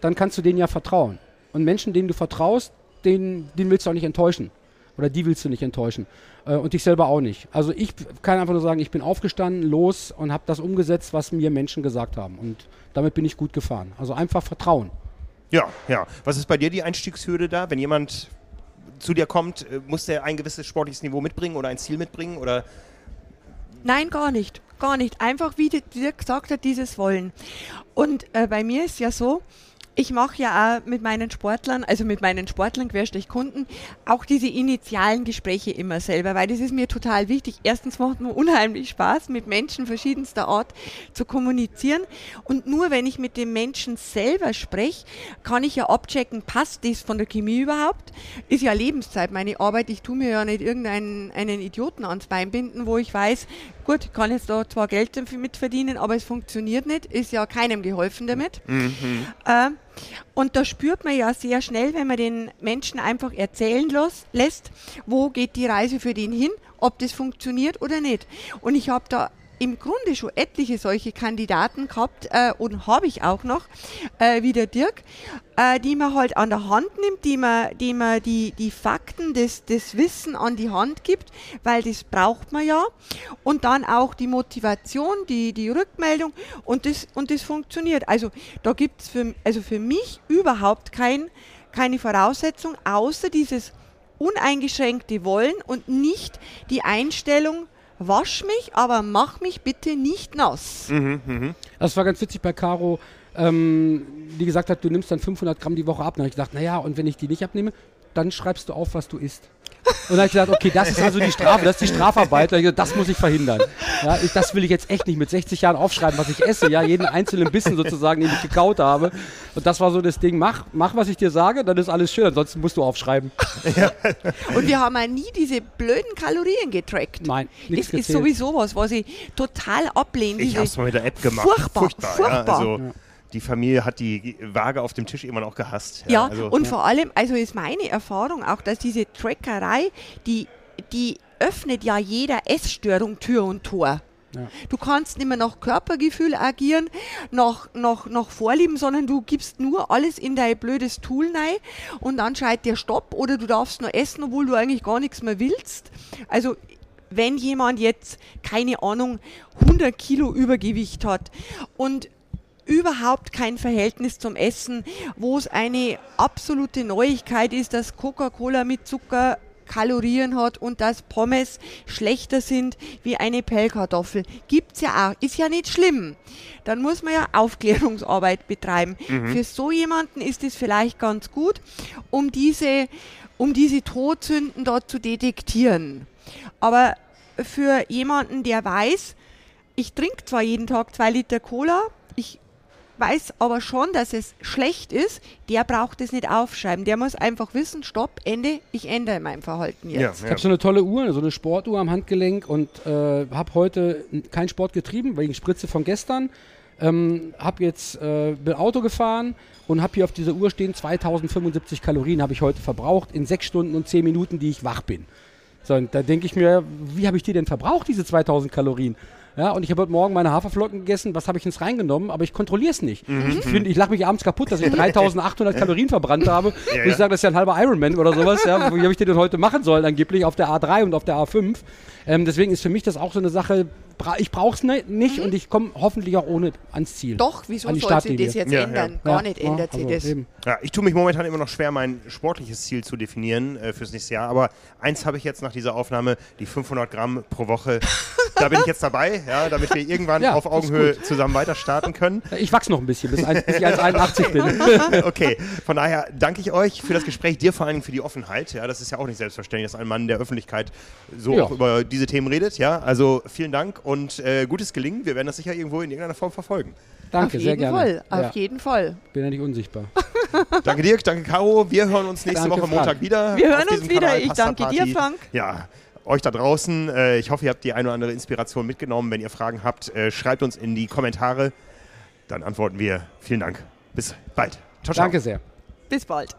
dann kannst du denen ja vertrauen. Und Menschen, denen du vertraust, den, den willst du auch nicht enttäuschen. Oder die willst du nicht enttäuschen. Äh, und dich selber auch nicht. Also ich kann einfach nur sagen, ich bin aufgestanden, los und habe das umgesetzt, was mir Menschen gesagt haben. Und damit bin ich gut gefahren. Also einfach vertrauen. Ja, ja. Was ist bei dir die Einstiegshürde da? Wenn jemand zu dir kommt, äh, muss der ein gewisses sportliches Niveau mitbringen oder ein Ziel mitbringen? Oder Nein, gar nicht. Gar nicht. Einfach, wie Dirk gesagt hat, dieses Wollen. Und äh, bei mir ist ja so, ich mache ja auch mit meinen Sportlern, also mit meinen Sportlern, Querstrich Kunden, auch diese initialen Gespräche immer selber, weil das ist mir total wichtig. Erstens macht mir unheimlich Spaß, mit Menschen verschiedenster Art zu kommunizieren. Und nur wenn ich mit dem Menschen selber spreche, kann ich ja abchecken, passt das von der Chemie überhaupt? Ist ja Lebenszeit meine Arbeit. Ich tue mir ja nicht irgendeinen einen Idioten ans Bein binden, wo ich weiß, gut, ich kann jetzt da zwar Geld mit verdienen, aber es funktioniert nicht, ist ja keinem geholfen damit. Mhm. Äh, und da spürt man ja sehr schnell, wenn man den Menschen einfach erzählen los, lässt, wo geht die Reise für den hin, ob das funktioniert oder nicht. Und ich habe da im Grunde schon etliche solche Kandidaten gehabt äh, und habe ich auch noch, äh, wie der Dirk, äh, die man halt an der Hand nimmt, die man, die, man die, die Fakten, das, das Wissen an die Hand gibt, weil das braucht man ja. Und dann auch die Motivation, die, die Rückmeldung und das, und das funktioniert. Also da gibt es für, also für mich überhaupt kein, keine Voraussetzung, außer dieses uneingeschränkte Wollen und nicht die Einstellung, wasch mich, aber mach mich bitte nicht nass. Mhm, mh. Das war ganz witzig bei Caro. ähm, die gesagt hat, du nimmst dann 500 Gramm die Woche ab. Dann habe ich gedacht, naja, und wenn ich die nicht abnehme, dann schreibst du auf, was du isst. Und dann habe ich gedacht, okay, das ist also die Strafe, das ist die Strafarbeit. Gesagt, das muss ich verhindern. Ja, ich, das will ich jetzt echt nicht mit 60 Jahren aufschreiben, was ich esse. Ja, jeden einzelnen Bissen sozusagen, den ich gekaut habe. Und das war so das Ding, mach, mach was ich dir sage, dann ist alles schön. Ansonsten musst du aufschreiben. Ja. Und wir haben ja nie diese blöden Kalorien getrackt. Nein, nichts Das ist sowieso was, was ich total ablehne. Ich habe es mal mit der App gemacht. Furchtbar, furchtbar. furchtbar. Ja, also, die Familie hat die Waage auf dem Tisch immer noch gehasst. Ja, ja also, und ja. vor allem, also ist meine Erfahrung auch, dass diese Trackerei, die, die öffnet ja jeder Essstörung Tür und Tor. Ja. Du kannst nicht mehr nach Körpergefühl agieren, nach, nach, nach Vorlieben, sondern du gibst nur alles in dein blödes Tool rein und dann schreit dir Stopp oder du darfst nur essen, obwohl du eigentlich gar nichts mehr willst. Also wenn jemand jetzt, keine Ahnung, 100 Kilo Übergewicht hat und überhaupt kein Verhältnis zum Essen, wo es eine absolute Neuigkeit ist, dass Coca-Cola mit Zucker Kalorien hat und dass Pommes schlechter sind wie eine Pellkartoffel. Gibt's ja auch. Ist ja nicht schlimm. Dann muss man ja Aufklärungsarbeit betreiben. Mhm. Für so jemanden ist es vielleicht ganz gut, um diese, um diese Todsünden dort zu detektieren. Aber für jemanden, der weiß, ich trinke zwar jeden Tag zwei Liter Cola, ich weiß aber schon, dass es schlecht ist, der braucht es nicht aufschreiben. Der muss einfach wissen, stopp, Ende, ich ändere mein Verhalten jetzt. Ja, ja. Ich habe so eine tolle Uhr, so eine Sportuhr am Handgelenk und äh, habe heute keinen Sport getrieben, wegen Spritze von gestern. Ähm, habe jetzt äh, bin Auto gefahren und habe hier auf dieser Uhr stehen 2075 Kalorien habe ich heute verbraucht in sechs Stunden und zehn Minuten, die ich wach bin. So, und da denke ich mir, wie habe ich die denn verbraucht, diese 2000 Kalorien? Ja, und ich habe heute Morgen meine Haferflocken gegessen. Was habe ich ins reingenommen? Aber ich kontrolliere es nicht. Mhm. Ich, ich lache mich abends kaputt, dass ich 3800 Kalorien verbrannt habe. Ja, ich sage, das ist ja ein halber Ironman oder sowas. Ja, wie habe ich den denn heute machen sollen, angeblich auf der A3 und auf der A5? Ähm, deswegen ist für mich das auch so eine Sache, ich brauche es ne, nicht mhm. und ich komme hoffentlich auch ohne ans Ziel. Doch, wieso soll sie das jetzt ja, ändern? Ja. Gar nicht ändert also sie das. Eben. Ja, ich tue mich momentan immer noch schwer, mein sportliches Ziel zu definieren äh, fürs nächste Jahr. Aber eins habe ich jetzt nach dieser Aufnahme, die 500 Gramm pro Woche. da bin ich jetzt dabei, ja, damit wir irgendwann auf Augenhöhe zusammen weiter starten können. Ich wachse noch ein bisschen, bis, ein, bis ich 1,81 bin. okay, von daher danke ich euch für das Gespräch, dir vor allem für die Offenheit. Ja, das ist ja auch nicht selbstverständlich, dass ein Mann der Öffentlichkeit so auch über diese Themen redet. Ja, also vielen Dank und äh, gutes Gelingen. Wir werden das sicher irgendwo in irgendeiner Form verfolgen. Danke, sehr gerne. Fall, auf ja. jeden Fall. Bin ja nicht unsichtbar. danke Dirk, danke Caro. Wir hören uns nächste danke, Woche Frank. Montag wieder. Wir hören uns wieder. Kanal ich danke dir, Frank. Ja, euch da draußen. Äh, ich hoffe, ihr habt die eine oder andere Inspiration mitgenommen. Wenn ihr Fragen habt, äh, schreibt uns in die Kommentare. Dann antworten wir. Vielen Dank. Bis bald. Ciao, ciao. Danke sehr. Bis bald.